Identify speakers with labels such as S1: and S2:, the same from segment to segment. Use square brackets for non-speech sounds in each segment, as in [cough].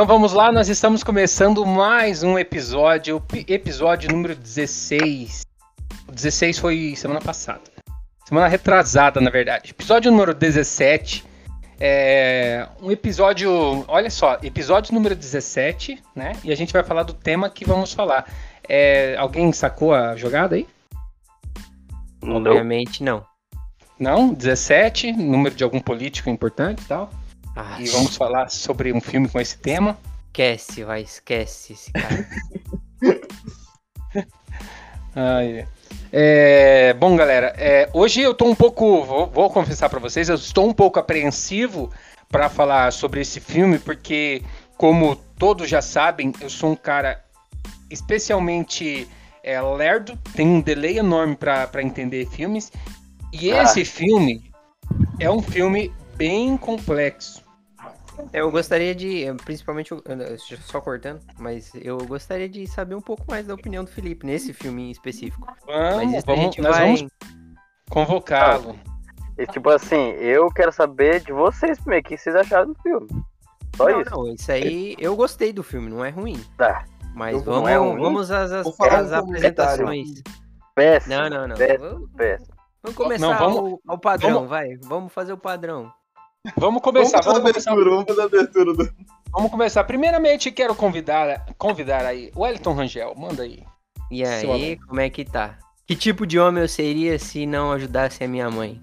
S1: Então vamos lá, nós estamos começando mais um episódio, episódio número 16. O 16 foi semana passada. Semana retrasada, na verdade. Episódio número 17. É um episódio, olha só, episódio número 17, né? E a gente vai falar do tema que vamos falar. É, alguém sacou a jogada aí?
S2: Obviamente não.
S1: Não? 17, número de algum político importante e tal. Ah, e vamos falar sobre um filme com esse tema.
S2: Esquece, vai, esquece esse cara. [laughs]
S1: Ai, é, bom, galera, é, hoje eu tô um pouco, vou, vou confessar para vocês, eu estou um pouco apreensivo para falar sobre esse filme, porque, como todos já sabem, eu sou um cara especialmente é, lerdo, tem um delay enorme para entender filmes, e ah. esse filme é um filme bem complexo.
S2: Eu gostaria de, principalmente, só cortando, mas eu gostaria de saber um pouco mais da opinião do Felipe nesse filme em específico.
S1: Vamos, vamos, nós vai... vamos convocá-lo.
S3: E tipo assim, eu quero saber de vocês primeiro, o que vocês acharam do filme. Só
S2: não,
S3: isso.
S2: Não, isso aí, eu gostei do filme, não é ruim.
S3: Tá.
S2: Mas vamos, é vamos às, às, às apresentações.
S3: Péssimo.
S2: Não, não, não.
S3: Péssimo, péssimo.
S2: Vamos começar não, vamos, o, o padrão, vamos, vai. Vamos fazer o padrão.
S1: Vamos começar.
S4: Vamos, vamos começar. Abertura, vamos fazer a abertura. Do...
S1: Vamos começar. Primeiramente, quero convidar, convidar aí o Wellington Rangel. Manda aí.
S2: E aí, como é que tá? Que tipo de homem eu seria se não ajudasse a minha mãe?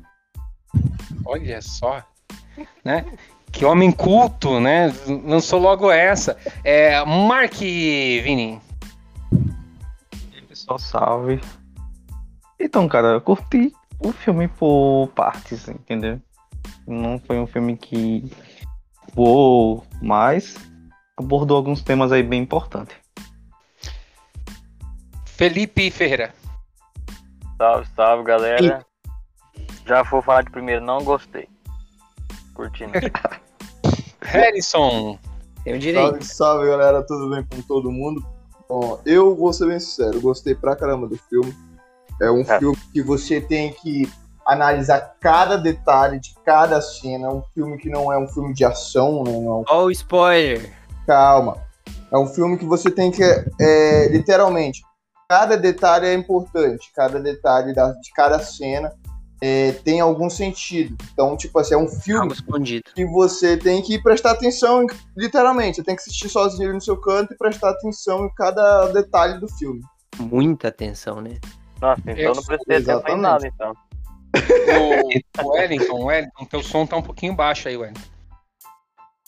S1: Olha só, né? Que homem culto, né? Lançou logo essa. É, Mark Vini.
S5: E aí, pessoal, salve. Então, cara, eu curti o filme por partes, entendeu? Não foi um filme que voou, mas abordou alguns temas aí bem importantes.
S1: Felipe Ferreira.
S3: Salve, salve, galera. E... Já vou falar de primeiro, não gostei. Curtindo. [laughs]
S1: Harrison.
S2: Tem direito.
S4: Salve, salve, galera. Tudo bem com todo mundo? Bom, eu vou ser bem sincero, gostei pra caramba do filme. É um é. filme que você tem que analisar cada detalhe de cada cena. É um filme que não é um filme de ação, né? não.
S2: Olha o spoiler.
S4: Calma. É um filme que você tem que, é, literalmente, cada detalhe é importante, cada detalhe da, de cada cena é, tem algum sentido. Então, tipo assim, é um filme que você tem que prestar atenção, literalmente. Você tem que assistir sozinho no seu canto e prestar atenção em cada detalhe do filme.
S2: Muita atenção, né?
S3: Nossa, então não prestei atenção em nada, então.
S1: O, Wellington, Wellington, teu som tá um pouquinho baixo aí, Wellington.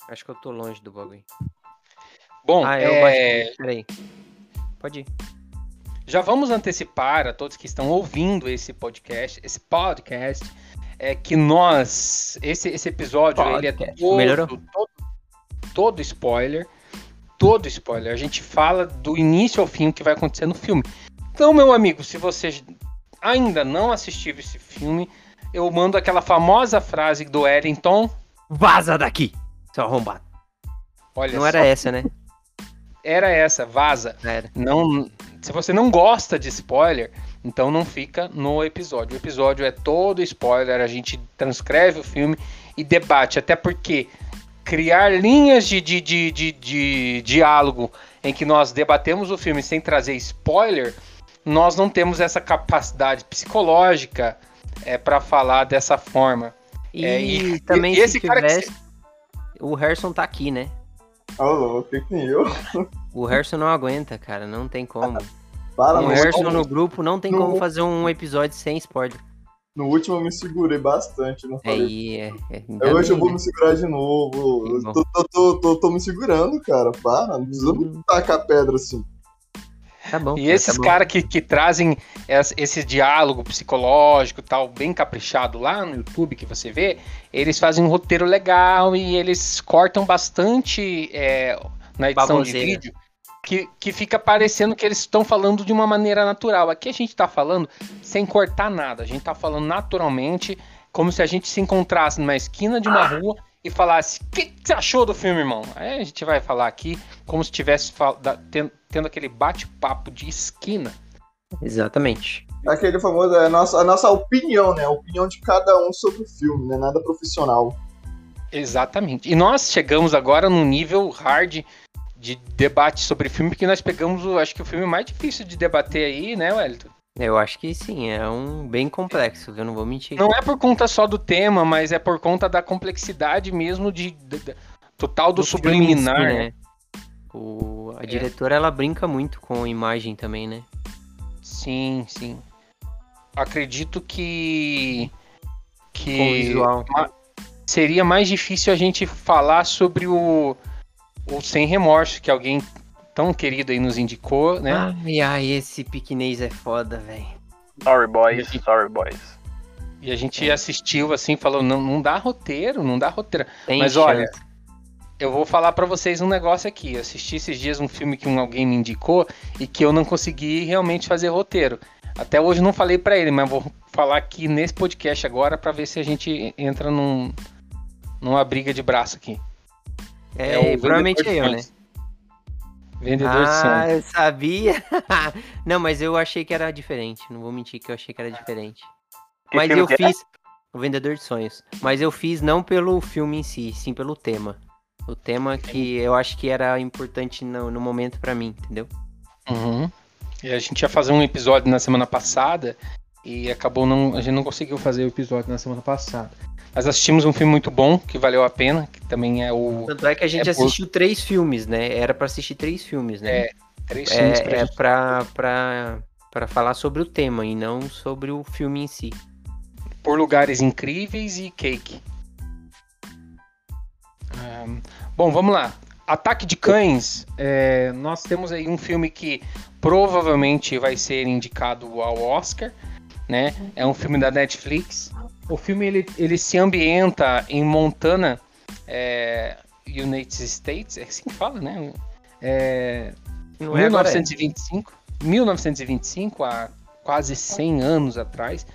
S2: Acho que eu tô longe do bagulho.
S1: Bom, ah, eu é...
S2: Peraí. Pode ir.
S1: Já vamos antecipar a todos que estão ouvindo esse podcast, esse podcast, é que nós, esse, esse episódio, podcast. ele é todo, todo, todo spoiler, todo spoiler. A gente fala do início ao fim o que vai acontecer no filme. Então, meu amigo, se você ainda não assistiu esse filme, eu mando aquela famosa frase do Eddington.
S2: Vaza daqui, seu arrombado. Olha não só. era essa, né?
S1: Era essa, vaza. Era. Não, se você não gosta de spoiler, então não fica no episódio. O episódio é todo spoiler, a gente transcreve o filme e debate, até porque criar linhas de, de, de, de, de diálogo em que nós debatemos o filme sem trazer spoiler nós não temos essa capacidade psicológica é, para falar dessa forma.
S2: E, é, e também e, esse cara tivesse, que... o Harrison tá aqui, né?
S4: Alô, que que eu?
S2: O Harrison não aguenta, cara, não tem como. [laughs] Para, o Harrison no grupo não tem no... como fazer um episódio sem spoiler.
S4: No último eu me segurei bastante, não falei.
S2: É, é,
S4: é Hoje eu vou me segurar de novo. Tô, tô, tô, tô, me segurando, cara. Para, não precisa hum. tacar pedra assim.
S1: Tá bom, e esses tá caras que, que trazem esse diálogo psicológico tal, bem caprichado lá no YouTube que você vê, eles fazem um roteiro legal e eles cortam bastante é, na edição Baboseira. de vídeo. Que, que fica parecendo que eles estão falando de uma maneira natural. Aqui a gente está falando sem cortar nada. A gente está falando naturalmente, como se a gente se encontrasse numa esquina de uma rua e falasse: O que, você achou do filme, irmão? Aí a gente vai falar aqui como se estivesse tendo, tendo aquele bate-papo de esquina.
S2: Exatamente.
S4: Aquele famoso, é a nossa, a nossa opinião, né? A opinião de cada um sobre o filme, né? Nada profissional.
S1: Exatamente. E nós chegamos agora num nível hard de debate sobre filme, porque nós pegamos, acho que o filme mais difícil de debater aí, né, Wellington?
S2: Eu acho que sim, é um bem complexo, eu não vou mentir.
S1: Não é por conta só do tema, mas é por conta da complexidade mesmo de, de, de total do, do subliminar, si, né?
S2: O, a é. diretora ela brinca muito com a imagem também, né?
S1: Sim, sim. Acredito que que
S2: com o visual.
S1: seria mais difícil a gente falar sobre o o sem remorso que alguém tão querido aí nos indicou, né?
S2: Ai, ai, esse piquenês é foda, velho.
S3: Sorry, boys, sorry, boys.
S1: E a gente é. assistiu assim, falou, não, não dá roteiro, não dá roteiro. Tem Mas chance. olha, eu vou falar para vocês um negócio aqui. Eu assisti esses dias um filme que um, alguém me indicou e que eu não consegui realmente fazer roteiro. Até hoje não falei para ele, mas vou falar aqui nesse podcast agora para ver se a gente entra num, numa briga de braço aqui.
S2: É, é provavelmente é eu, né?
S1: Vendedor de sonhos. Ah,
S2: eu sabia. [laughs] não, mas eu achei que era diferente. Não vou mentir que eu achei que era diferente. Que mas eu é? fiz. O Vendedor de Sonhos. Mas eu fiz não pelo filme em si, sim pelo tema. O tema que eu acho que era importante no, no momento para mim, entendeu?
S1: Uhum. E a gente ia fazer um episódio na semana passada e acabou não. A gente não conseguiu fazer o episódio na semana passada. Mas assistimos um filme muito bom, que valeu a pena, que também é o.
S2: Tanto é que a gente é assistiu por... três filmes, né? Era para assistir três filmes, né?
S1: É, três filmes
S2: é, pra, é gente... pra, pra, pra falar sobre o tema e não sobre o filme em si.
S1: Por Lugares Incríveis e Cake. Um, bom, vamos lá. Ataque de Cães. É, nós temos aí um filme que provavelmente vai ser indicado ao Oscar, né? É um filme da Netflix. O filme ele, ele se ambienta em Montana, é, United States, é assim que fala, né? É, 1925, é 1925, há quase 100 anos atrás.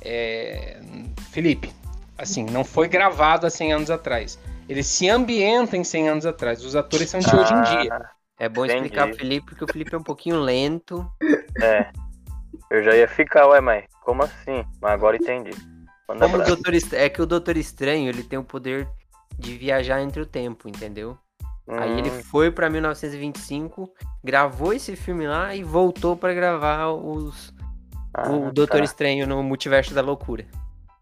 S1: É, Felipe, assim, não foi gravado há 100 anos atrás. Ele se ambienta em 100 anos atrás. Os atores são de ah, hoje em dia.
S2: É bom entendi. explicar pro Felipe, porque o Felipe é um pouquinho lento.
S3: É. Eu já ia ficar, ué, mãe. Como assim? Mas agora entendi.
S2: Como o Doutor É que o Doutor Estranho, ele tem o poder de viajar entre o tempo, entendeu? Hum. Aí ele hum. foi pra 1925, gravou esse filme lá e voltou para gravar os ah, o Doutor tá. Estranho no Multiverso da Loucura.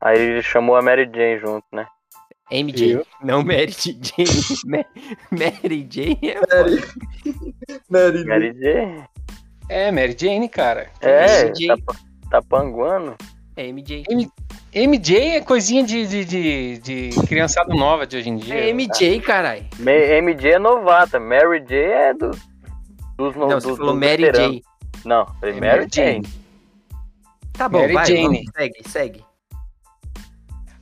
S3: Aí ele chamou a Mary Jane junto, né?
S2: MJ, Eu? não Mary Jane. [laughs] Mary Jane é
S4: Mary.
S3: Mary, Mary Jane.
S1: É, Mary Jane, cara.
S3: É, tá, tá panguando.
S2: É MJ.
S1: M MJ é coisinha de, de, de, de criançada nova de hoje em dia.
S2: É MJ, caralho.
S3: MJ é novata, Mary J é do, dos
S2: Não, você falou Mary J.
S3: Não, é Mary Jane.
S2: Tá bom, Mary vai, Jane. Vamos, segue, segue.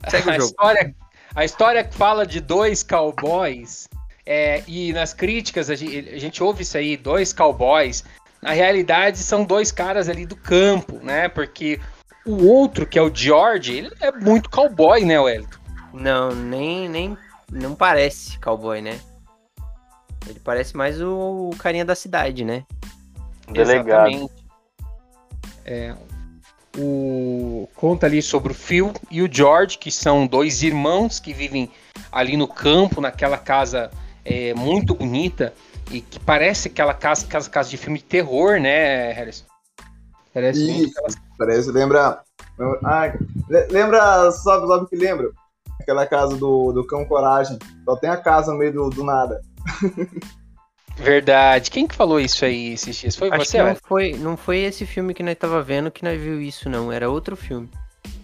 S1: Segue a o jogo. História, a história fala de dois cowboys é, e nas críticas a gente, a gente ouve isso aí, dois cowboys. Na realidade são dois caras ali do campo, né? Porque o outro, que é o George, ele é muito cowboy, né, Wellington?
S2: Não, nem, nem. Não parece cowboy, né? Ele parece mais o, o carinha da cidade, né?
S3: Delegado. Exatamente.
S1: É, o conta ali sobre o Phil e o George, que são dois irmãos que vivem ali no campo, naquela casa é, muito bonita e que parece aquela casa, aquela casa de filme de terror, né, Harrison?
S4: Parece Isso, aquelas... parece, lembra. Ah, lembra, sabe, sabe o que lembra? Aquela casa do, do Cão Coragem. Só tem a casa no meio do, do nada. [laughs]
S1: Verdade. Quem que falou isso aí esses dias? Foi
S2: Acho
S1: você?
S2: não foi, não foi esse filme que nós tava vendo que nós viu isso, não. Era outro filme.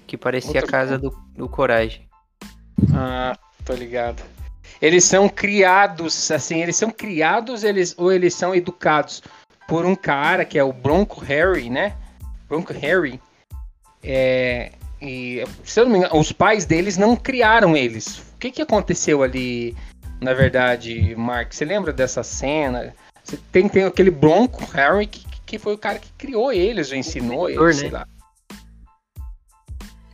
S2: Que parecia outro a casa do, do Coragem.
S1: Ah, tô ligado. Eles são criados, assim, eles são criados eles, ou eles são educados por um cara que é o Bronco Harry, né? Bronco Harry. É, e, se eu não me engano, os pais deles não criaram eles. O que, que aconteceu ali, na verdade, Mark? Você lembra dessa cena? Você tem, tem aquele Bronco Harry que, que foi o cara que criou eles, ou ensinou eles, né? sei lá.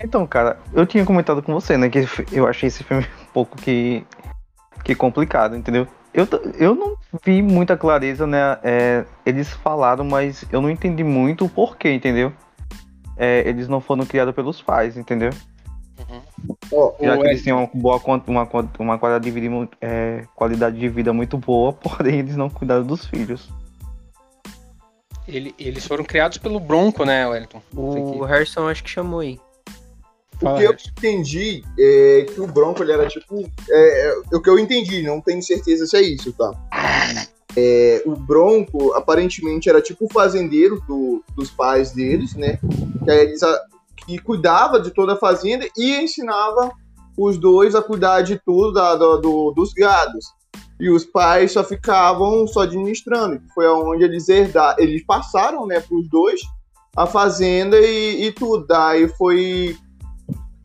S5: Então, cara, eu tinha comentado com você, né, que eu achei esse filme um pouco que, que complicado, entendeu? Eu, eu não vi muita clareza, né? É, eles falaram, mas eu não entendi muito o porquê, entendeu? É, eles não foram criados pelos pais, entendeu? Uhum. Oh, Já que eles tinham uma, boa, uma, uma qualidade, de vida, é, qualidade de vida muito boa, [laughs] porém eles não cuidaram dos filhos.
S1: Ele, eles foram criados pelo Bronco, né, Wellington?
S2: O Harrison acho que chamou aí.
S4: O que eu entendi é que o Bronco ele era tipo. É, é, o que eu entendi, não tenho certeza se é isso, tá? É, o Bronco aparentemente era tipo o fazendeiro do, dos pais deles, né? Que, eles, que cuidava de toda a fazenda e ensinava os dois a cuidar de tudo da, do, do, dos gados. E os pais só ficavam só administrando. Foi onde eles herdaram, eles passaram, né, para os dois a fazenda e, e tudo. Daí foi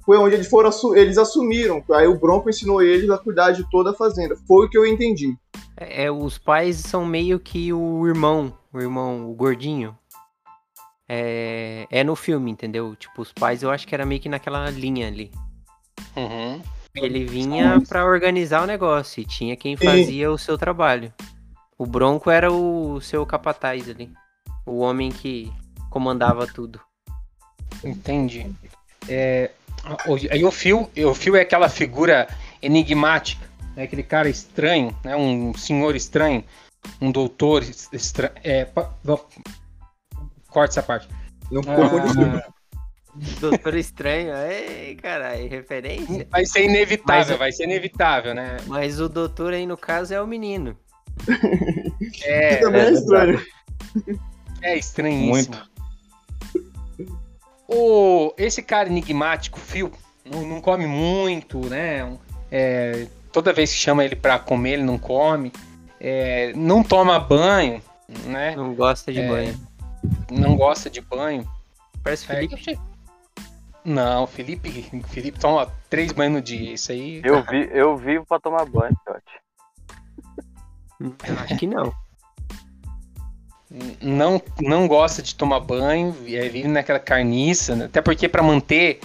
S4: foi onde eles foram eles assumiram. Aí o Bronco ensinou eles a cuidar de toda a fazenda. Foi o que eu entendi.
S2: É, é os pais são meio que o irmão, o irmão, o gordinho. É, é no filme, entendeu? Tipo, os pais eu acho que era meio que naquela linha ali. Uhum. Ele vinha para organizar o negócio e tinha quem fazia o seu trabalho. O Bronco era o seu capataz ali. O homem que comandava tudo.
S1: Entendi. É, Aí o Phil, o Phil é aquela figura enigmática, né? aquele cara estranho, né? um senhor estranho, um doutor estranho. É, corta essa parte.
S2: Não ah, Doutor Estranho, ei, caralho, referência.
S1: Vai ser inevitável, Mas, vai ser inevitável, né?
S2: Mas o doutor aí, no caso, é o menino.
S1: É, [laughs] também é estranho. É estranhíssimo. Muito. O, esse cara enigmático, Phil, não, não come muito, né? É, toda vez que chama ele pra comer, ele não come. É, não toma banho, né?
S2: Não gosta de é, banho.
S1: Não gosta de banho.
S2: Parece Felipe.
S1: Não, Felipe, Felipe toma três banhos no dia. Isso aí.
S3: Eu, vi, eu vivo pra tomar banho, Totti.
S2: Acho que não
S1: não, não gosta de tomar banho, é, vive naquela carniça, né? até porque para manter,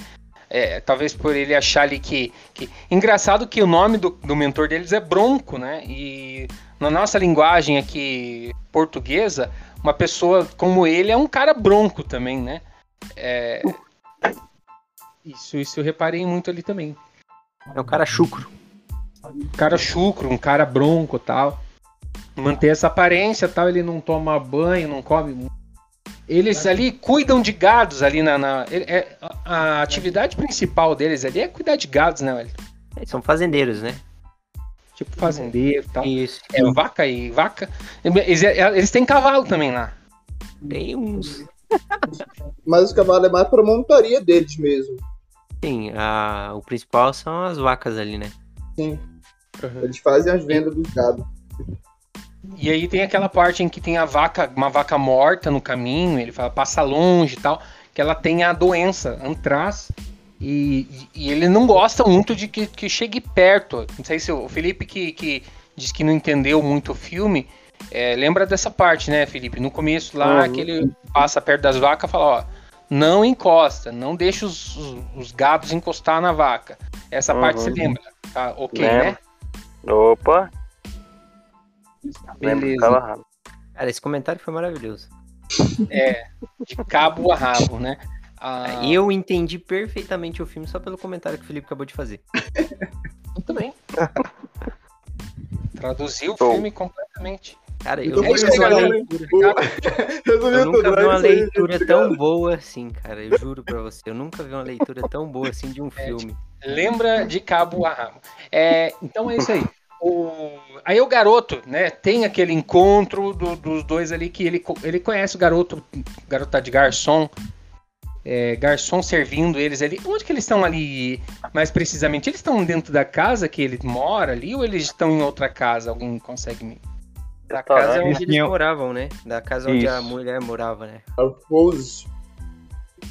S1: é, talvez por ele achar ali que, que... Engraçado que o nome do, do mentor deles é Bronco, né? E na nossa linguagem aqui portuguesa, uma pessoa como ele é um cara bronco também, né? É... Isso, isso eu reparei muito ali também.
S2: É um cara chucro.
S1: Um cara chucro, um cara bronco tal manter essa aparência tal, ele não toma banho, não come. Eles ali cuidam de gados ali na. na é, a atividade principal deles ali é cuidar de gados, né, velho?
S2: Eles são fazendeiros, né?
S1: Tipo fazendeiro e tal.
S2: Isso.
S1: É vaca e vaca. Eles, eles têm cavalo também lá.
S2: Tem uns. [laughs]
S4: Mas os cavalos é mais pra montaria deles mesmo.
S2: Sim, a, o principal são as vacas ali, né?
S4: Sim. Uhum. Eles fazem as vendas dos gados.
S1: E aí tem aquela parte em que tem a vaca, uma vaca morta no caminho, ele fala, passa longe e tal, que ela tem a doença, antraz, e, e ele não gosta muito de que, que chegue perto. Não sei se o Felipe que, que diz que não entendeu muito o filme, é, lembra dessa parte, né, Felipe? No começo lá, uhum. que ele passa perto das vacas e fala, ó, não encosta, não deixa os, os, os gados encostar na vaca. Essa uhum. parte você lembra, tá? Ok, né?
S3: Opa,
S2: Beleza. Cara, esse comentário foi maravilhoso.
S1: É, de cabo a rabo, né?
S2: Ah... Eu entendi perfeitamente o filme só pelo comentário que o Felipe acabou de fazer.
S1: Eu também. Traduziu o filme completamente.
S2: Cara, eu, eu nunca vi uma leitura. eu nunca vi uma leitura tão boa assim, cara. Eu juro pra você. Eu nunca vi uma leitura tão boa assim de um é, filme.
S1: Lembra de cabo a rabo. É, então é isso aí o... Aí o garoto, né, tem aquele encontro do, dos dois ali que ele, ele conhece o garoto, garoto tá de garçom, é, garçom servindo eles ali. Onde que eles estão ali, mais precisamente? Eles estão dentro da casa que ele mora ali ou eles estão em outra casa? Alguém consegue me...
S2: Da casa onde eles moravam, né? Da casa onde Isso. a mulher morava, né?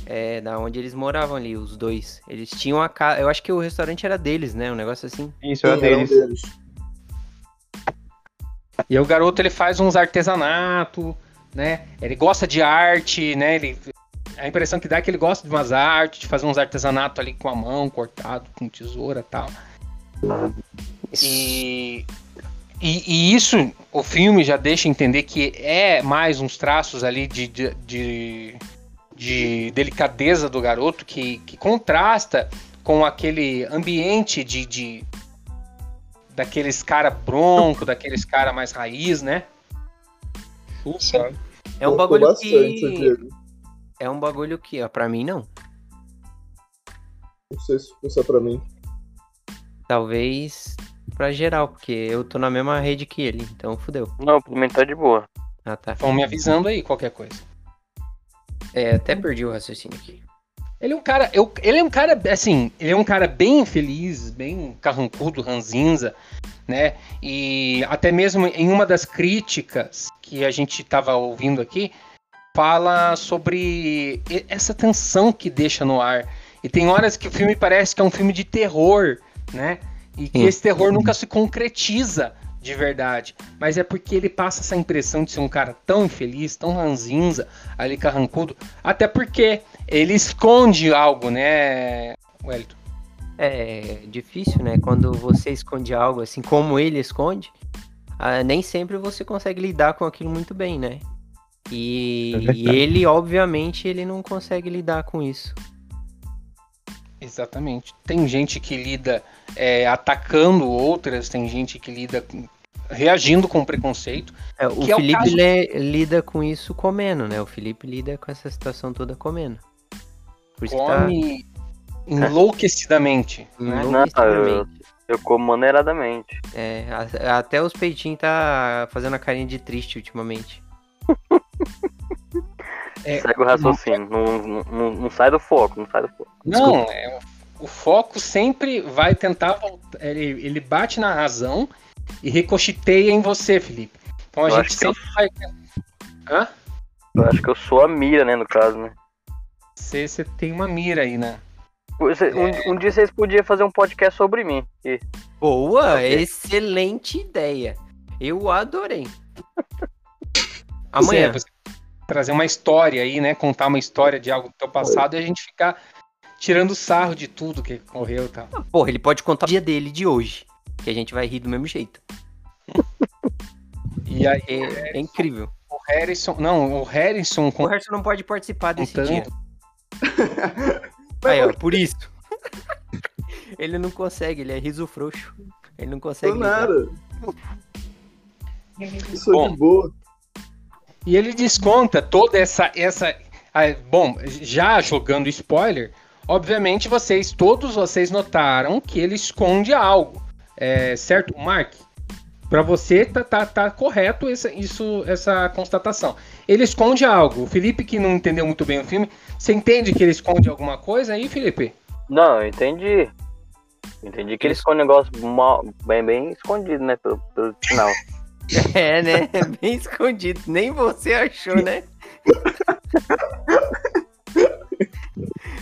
S2: É, da onde eles moravam ali, os dois. Eles tinham a casa. Eu acho que o restaurante era deles, né? Um negócio assim.
S5: Isso, era deles. deles.
S1: E aí o garoto ele faz uns artesanato, né? Ele gosta de arte, né? Ele, a impressão que dá é que ele gosta de umas artes, de fazer uns artesanato ali com a mão, cortado, com tesoura e tal. E, e, e, isso, o filme já deixa entender que é mais uns traços ali de, de, de, de delicadeza do garoto que, que contrasta com aquele ambiente de, de daqueles cara bronco, daqueles cara mais raiz, né?
S2: Puxa. É um bagulho que é um bagulho que, ó, pra mim não.
S4: Não sei se for pra mim.
S2: Talvez pra geral, porque eu tô na mesma rede que ele, então fudeu.
S3: Não, pra mim tá de boa.
S1: Ah, tá. Vão me avisando aí qualquer coisa.
S2: É, até perdi o raciocínio aqui.
S1: Ele é um cara, eu, ele é um cara, assim, ele é um cara bem infeliz, bem carrancudo, ranzinza, né? E até mesmo em uma das críticas que a gente tava ouvindo aqui, fala sobre essa tensão que deixa no ar. E tem horas que o filme parece que é um filme de terror, né? E que Sim. esse terror nunca se concretiza de verdade. Mas é porque ele passa essa impressão de ser um cara tão infeliz, tão ranzinza, ali carrancudo. Até porque ele esconde algo, né, Wellington?
S2: É difícil, né? Quando você esconde algo, assim como ele esconde, ah, nem sempre você consegue lidar com aquilo muito bem, né? E, é e ele, obviamente, ele não consegue lidar com isso.
S1: Exatamente. Tem gente que lida é, atacando outras, tem gente que lida reagindo com preconceito.
S2: É, o Felipe é o caso... lida com isso comendo, né? O Felipe lida com essa situação toda comendo.
S1: Por isso Come tá... enlouquecidamente. [laughs]
S3: Né? enlouquecidamente. Não, eu, eu como maneiradamente.
S2: É, até os peitinhos tá fazendo a carinha de triste ultimamente. [laughs]
S3: É, Segue o raciocínio, não, não, não, não, sai do foco, não sai do foco.
S1: Não, é, o foco sempre vai tentar voltar, ele, ele bate na razão e ricocheteia em você, Felipe. Então a eu gente sempre eu... vai.
S3: Hã? Eu acho que eu sou a mira, né, no caso, né?
S1: Você, você tem uma mira aí, né?
S3: Você, é... um, um, dia vocês podiam fazer um podcast sobre mim. E...
S2: Boa, okay. excelente ideia. Eu adorei. [laughs]
S1: Amanhã. É, você trazer uma história aí, né? Contar uma história de algo do teu passado e a gente ficar tirando sarro de tudo que ocorreu e tal.
S2: Ah, porra, ele pode contar o dia dele de hoje, que a gente vai rir do mesmo jeito. [laughs]
S1: e aí
S2: é, é, incrível.
S1: O Harrison, não, o Harrison,
S2: o Harrison não pode participar desse contando. dia. [laughs] aí, ó, por isso. ele não consegue, ele é riso frouxo. Ele não consegue.
S4: nada. Isso é de boa.
S1: E ele desconta toda essa. essa bom, já jogando spoiler, obviamente vocês, todos vocês notaram que ele esconde algo. É, certo, Mark? Para você tá, tá, tá correto essa, isso, essa constatação. Ele esconde algo. O Felipe, que não entendeu muito bem o filme, você entende que ele esconde alguma coisa aí, Felipe?
S3: Não, eu entendi. Entendi que ele esconde um negócio mal, bem, bem escondido, né? Pelo, pelo final. [laughs]
S2: É, né? [laughs] Bem escondido. Nem você achou, né?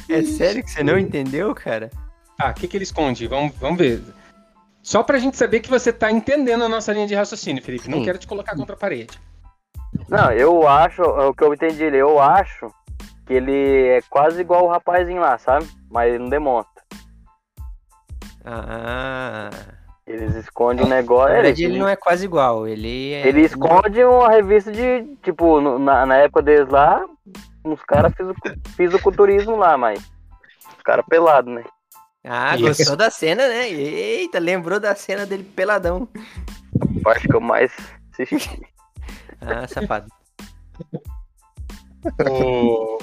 S2: É sério que você não entendeu, cara?
S1: Ah, o que, que ele esconde? Vamos, vamos ver. Só pra gente saber que você tá entendendo a nossa linha de raciocínio, Felipe. Não Sim. quero te colocar contra a parede.
S3: Não, eu acho, o que eu entendi, eu acho que ele é quase igual o rapazinho lá, sabe? Mas ele não demonstra.
S2: Ah.
S3: Eles escondem o um negócio.
S2: Na verdade, ele, ele não é quase igual. Ele é...
S3: Ele esconde uma revista de. Tipo, na, na época deles lá, uns caras fiz o culturismo lá, mas. Os caras pelados, né?
S2: Ah, gostou da cena, né? Eita, lembrou da cena dele peladão.
S3: A parte que eu mais assisti.
S2: Ah, safado.
S1: O...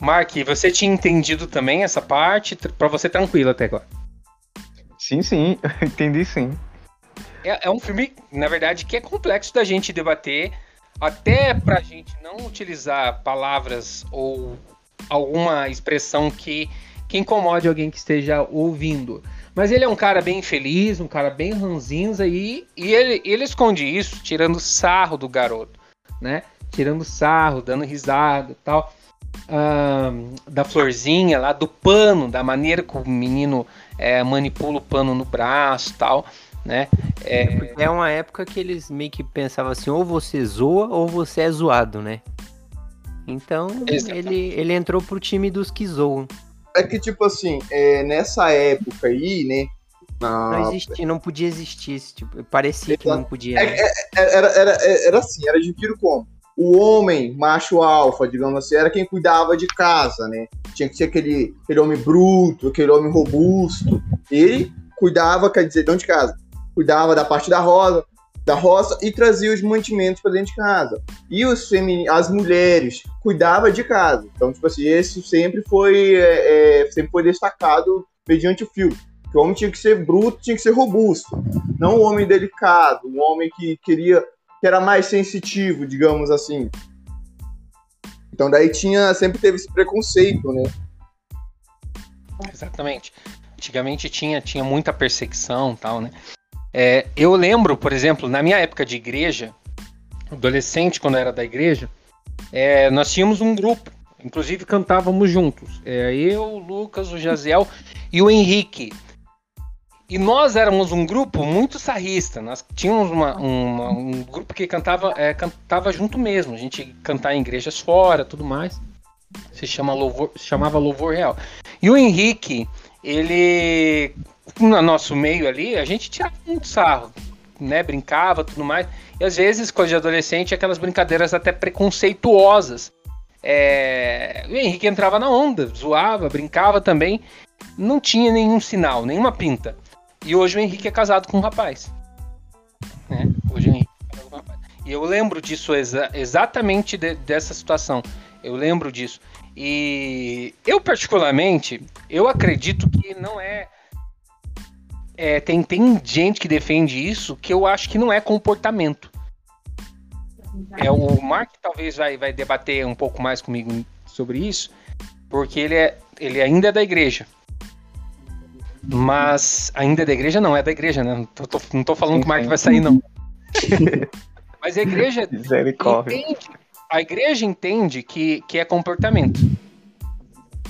S1: Mark, você tinha entendido também essa parte? Pra você tranquilo até agora.
S5: Sim, sim, [laughs] entendi sim.
S1: É, é, um filme, na verdade, que é complexo da gente debater, até pra gente não utilizar palavras ou alguma expressão que, que incomode alguém que esteja ouvindo. Mas ele é um cara bem feliz, um cara bem ranzinza e, e ele, ele esconde isso, tirando sarro do garoto, né? Tirando sarro, dando risada e tal. Da florzinha lá, do pano, da maneira que o menino é, manipula o pano no braço tal, né?
S2: É... é uma época que eles meio que pensavam assim, ou você zoa ou você é zoado, né? Então ele, ele entrou pro time dos que zoam.
S4: É que, tipo assim, é, nessa época aí, né?
S2: Não existia, não podia existir esse tipo. Parecia que não podia.
S4: É, né? É, é, era, era, era assim, era dividido como? O homem, macho alfa, digamos assim, era quem cuidava de casa, né? tinha que ser aquele, aquele homem bruto, aquele homem robusto. Ele cuidava, quer dizer, não de casa, cuidava da parte da rosa, da roça e trazia os mantimentos para dentro de casa. E os femin... as mulheres cuidava de casa. Então, tipo assim, esse sempre foi, é, é, sempre foi destacado mediante o filme. Que o homem tinha que ser bruto, tinha que ser robusto. Não um homem delicado, um homem que queria, que era mais sensitivo, digamos assim. Então daí tinha, sempre teve esse preconceito, né?
S1: Exatamente. Antigamente tinha, tinha muita perseguição tal, né? É, eu lembro, por exemplo, na minha época de igreja, adolescente, quando eu era da igreja, é, nós tínhamos um grupo, inclusive cantávamos juntos. É, eu, o Lucas, o Jaziel e o Henrique. E nós éramos um grupo muito sarrista. Nós tínhamos uma, uma, um grupo que cantava, é, cantava junto mesmo. A gente cantava em igrejas fora, tudo mais. Se chama louvor, se chamava Louvor Real. E o Henrique, ele no nosso meio ali, a gente tirava muito sarro, né? Brincava, tudo mais. E às vezes, coisa de adolescente, aquelas brincadeiras até preconceituosas. É... O Henrique entrava na onda, zoava, brincava também. Não tinha nenhum sinal, nenhuma pinta. E hoje o Henrique é casado com um rapaz. Né? Hoje o Henrique é casado com um rapaz. E eu lembro disso exa exatamente de, dessa situação. Eu lembro disso. E eu, particularmente, eu acredito que não é. É tem, tem gente que defende isso que eu acho que não é comportamento. É, o Mark talvez vai, vai debater um pouco mais comigo sobre isso, porque ele, é, ele ainda é da igreja. Mas ainda é da igreja? Não, é da igreja, né? Não tô, não tô falando sim, que o Mark vai sair, não. [laughs] Mas a igreja entende, a igreja entende que, que é comportamento.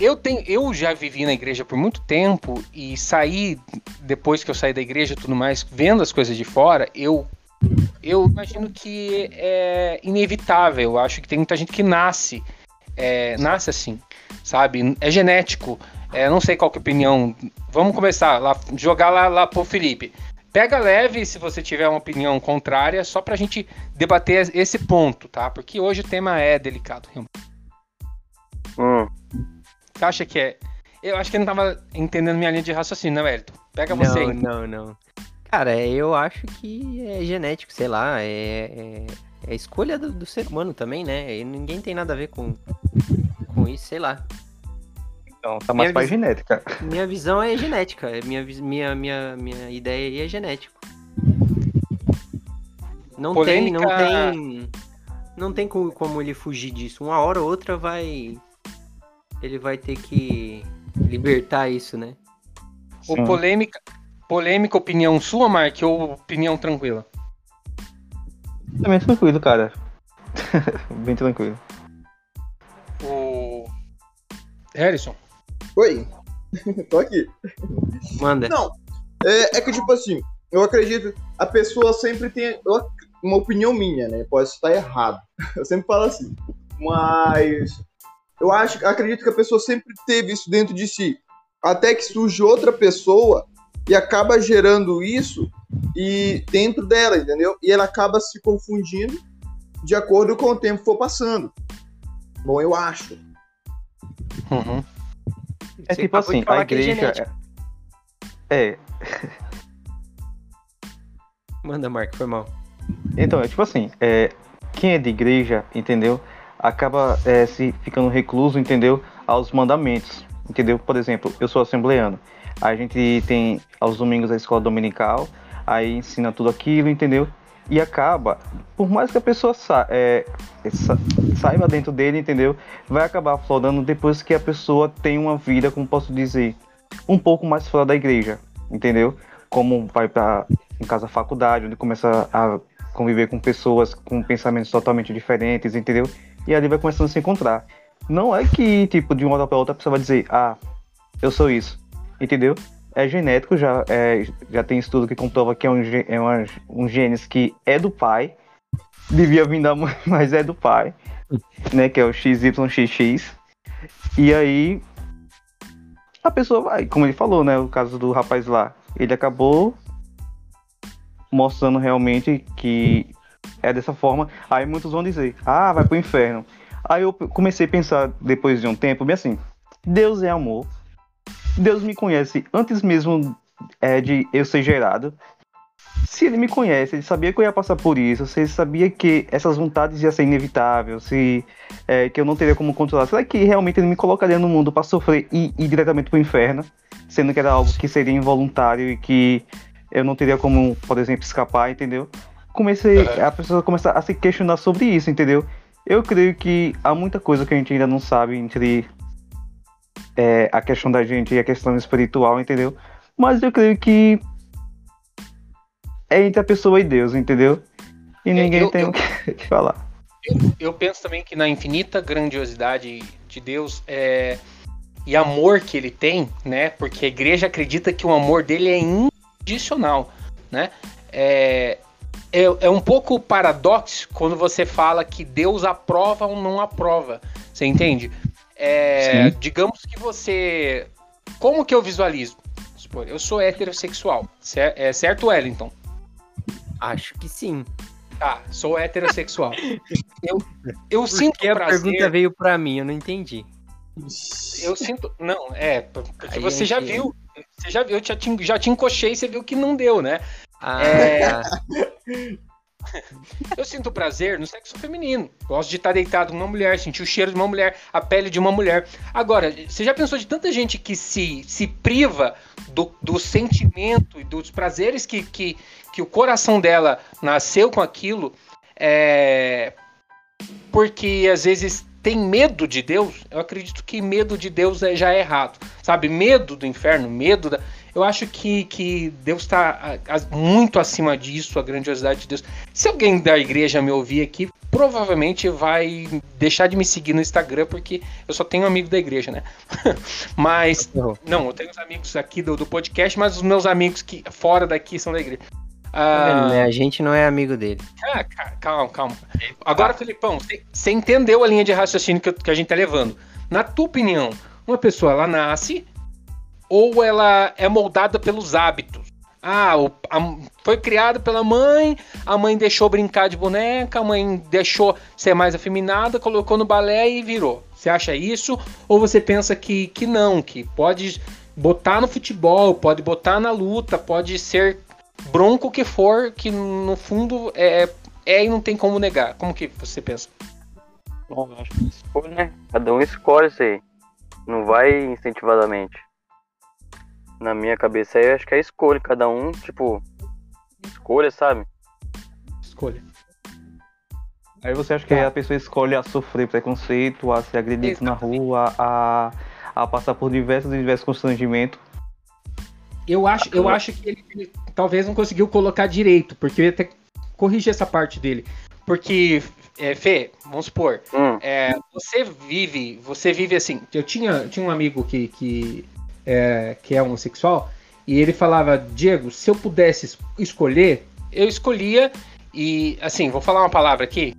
S1: Eu, tenho, eu já vivi na igreja por muito tempo e saí, depois que eu saí da igreja tudo mais, vendo as coisas de fora, eu, eu imagino que é inevitável. Eu acho que tem muita gente que nasce, é, nasce assim, sabe? É genético. É, não sei qual que é a opinião. Vamos começar lá, jogar lá, lá pro Felipe. Pega leve se você tiver uma opinião contrária, só pra gente debater esse ponto, tá? Porque hoje o tema é delicado. Hum. Você acha que é. Eu acho que ele não tava entendendo minha linha de raciocínio, né, Wellington? Pega você
S2: aí. Não, não. Cara, eu acho que é genético, sei lá, é, é, é escolha do, do, ser humano também, né? E ninguém tem nada a ver com, com isso, sei lá.
S5: Então, tá mais pra genética.
S2: Minha visão é genética. Minha, minha, minha, minha ideia aí é genético. Não Polêmica... tem, não tem. Não tem como, como ele fugir disso. Uma hora ou outra vai. Ele vai ter que libertar isso, né?
S1: O polêmica, polêmica opinião sua, Mark, ou opinião tranquila?
S5: Também tranquilo, cara. [laughs] Bem tranquilo.
S1: O Harrison.
S4: Oi, [laughs] tô aqui.
S2: Manda.
S4: Não, é, é, que tipo assim, eu acredito, a pessoa sempre tem uma opinião minha, né? Pode estar errado. [laughs] Eu sempre falo assim. Mas eu acho, acredito que a pessoa sempre teve isso dentro de si. Até que surge outra pessoa e acaba gerando isso e dentro dela, entendeu? E ela acaba se confundindo de acordo com o tempo for passando. Bom, eu acho.
S5: Uhum. É tipo assim, a igreja. É. é.
S2: Manda, Marco, foi mal.
S5: Então, é tipo assim, é, quem é de igreja, entendeu? Acaba é, se ficando recluso, entendeu? Aos mandamentos, entendeu? Por exemplo, eu sou assembleano. A gente tem aos domingos a escola dominical, aí ensina tudo aquilo, entendeu? e acaba, por mais que a pessoa sa é, sa saiba dentro dele, entendeu? Vai acabar flodando depois que a pessoa tem uma vida, como posso dizer, um pouco mais fora da igreja, entendeu? Como vai para em casa faculdade, onde começa a conviver com pessoas com pensamentos totalmente diferentes, entendeu? E ali vai começando a se encontrar. Não é que, tipo, de uma hora para outra a pessoa vai dizer, ah, eu sou isso, entendeu? é genético, já, é, já tem estudo que comprova que é um, é uma, um genes que é do pai, devia vir da mãe, [laughs] mas é do pai, né, que é o XYXX. E aí a pessoa vai, como ele falou, né, o caso do rapaz lá, ele acabou mostrando realmente que é dessa forma. Aí muitos vão dizer: "Ah, vai pro inferno". Aí eu comecei a pensar depois de um tempo, bem assim, Deus é amor. Deus me conhece antes mesmo é, de eu ser gerado. Se ele me conhece, ele sabia que eu ia passar por isso, se ele sabia que essas vontades iam ser inevitáveis, se é, que eu não teria como controlar, será que realmente ele me colocaria no mundo para sofrer e ir diretamente pro inferno, sendo que era algo que seria involuntário e que eu não teria como, por exemplo, escapar, entendeu? Comecei, a pessoa começar a se questionar sobre isso, entendeu? Eu creio que há muita coisa que a gente ainda não sabe entre é, a questão da gente e a questão espiritual, entendeu? Mas eu creio que é entre a pessoa e Deus, entendeu? E é, ninguém eu, tem o que [laughs] falar.
S1: Eu, eu, penso também que na infinita grandiosidade de Deus é, e amor que ele tem, né? Porque a igreja acredita que o amor dele é incondicional, né? É, é, é um pouco paradoxo quando você fala que Deus aprova ou não aprova. Você entende? É, digamos que você. Como que eu visualizo? Eu sou heterossexual. É certo, Wellington?
S2: Acho que sim.
S1: Tá, sou heterossexual. [laughs] eu eu sinto
S2: Porque a pergunta veio para mim, eu não entendi.
S1: Eu sinto. Não, é. Porque você já viu. Você já viu, eu já te, já te encochei e você viu que não deu, né? Ah, é... Tá. [laughs] Eu sinto prazer no sexo feminino. Gosto de estar deitado com uma mulher, sentir o cheiro de uma mulher, a pele de uma mulher. Agora, você já pensou de tanta gente que se, se priva do, do sentimento e dos prazeres que, que, que o coração dela nasceu com aquilo, é, porque às vezes tem medo de Deus? Eu acredito que medo de Deus é, já é errado. Sabe? Medo do inferno, medo da eu acho que, que Deus está muito acima disso, a grandiosidade de Deus. Se alguém da igreja me ouvir aqui, provavelmente vai deixar de me seguir no Instagram, porque eu só tenho amigo da igreja, né? [laughs] mas, não, eu tenho os amigos aqui do, do podcast, mas os meus amigos que fora daqui são da igreja.
S2: Ah, né? A gente não é amigo dele.
S1: Ah, calma, calma. Agora, Felipão, você entendeu a linha de raciocínio que, que a gente tá levando. Na tua opinião, uma pessoa ela nasce, ou ela é moldada pelos hábitos. Ah, o, a, foi criado pela mãe, a mãe deixou brincar de boneca, a mãe deixou ser mais afeminada, colocou no balé e virou. Você acha isso? Ou você pensa que, que não, que pode botar no futebol, pode botar na luta, pode ser bronco que for, que no fundo é, é e não tem como negar. Como que você pensa?
S3: Bom, acho que escolhe, né? Cada um escolhe isso aí. Não vai incentivadamente na minha cabeça aí, acho que é escolha. Cada um, tipo, escolha, sabe?
S1: Escolha.
S5: Aí você acha que tá. a pessoa escolhe a sofrer preconceito, a ser agredido na rua, a, a passar por diversos e diversos constrangimentos?
S1: Eu acho, eu acho que ele, ele, talvez não conseguiu colocar direito, porque eu ia até corrigir essa parte dele. Porque, é, Fê, vamos supor, hum. é, você vive, você vive assim. Eu tinha, tinha um amigo que, que é, que é homossexual, e ele falava, Diego, se eu pudesse escolher, eu escolhia, e assim, vou falar uma palavra aqui,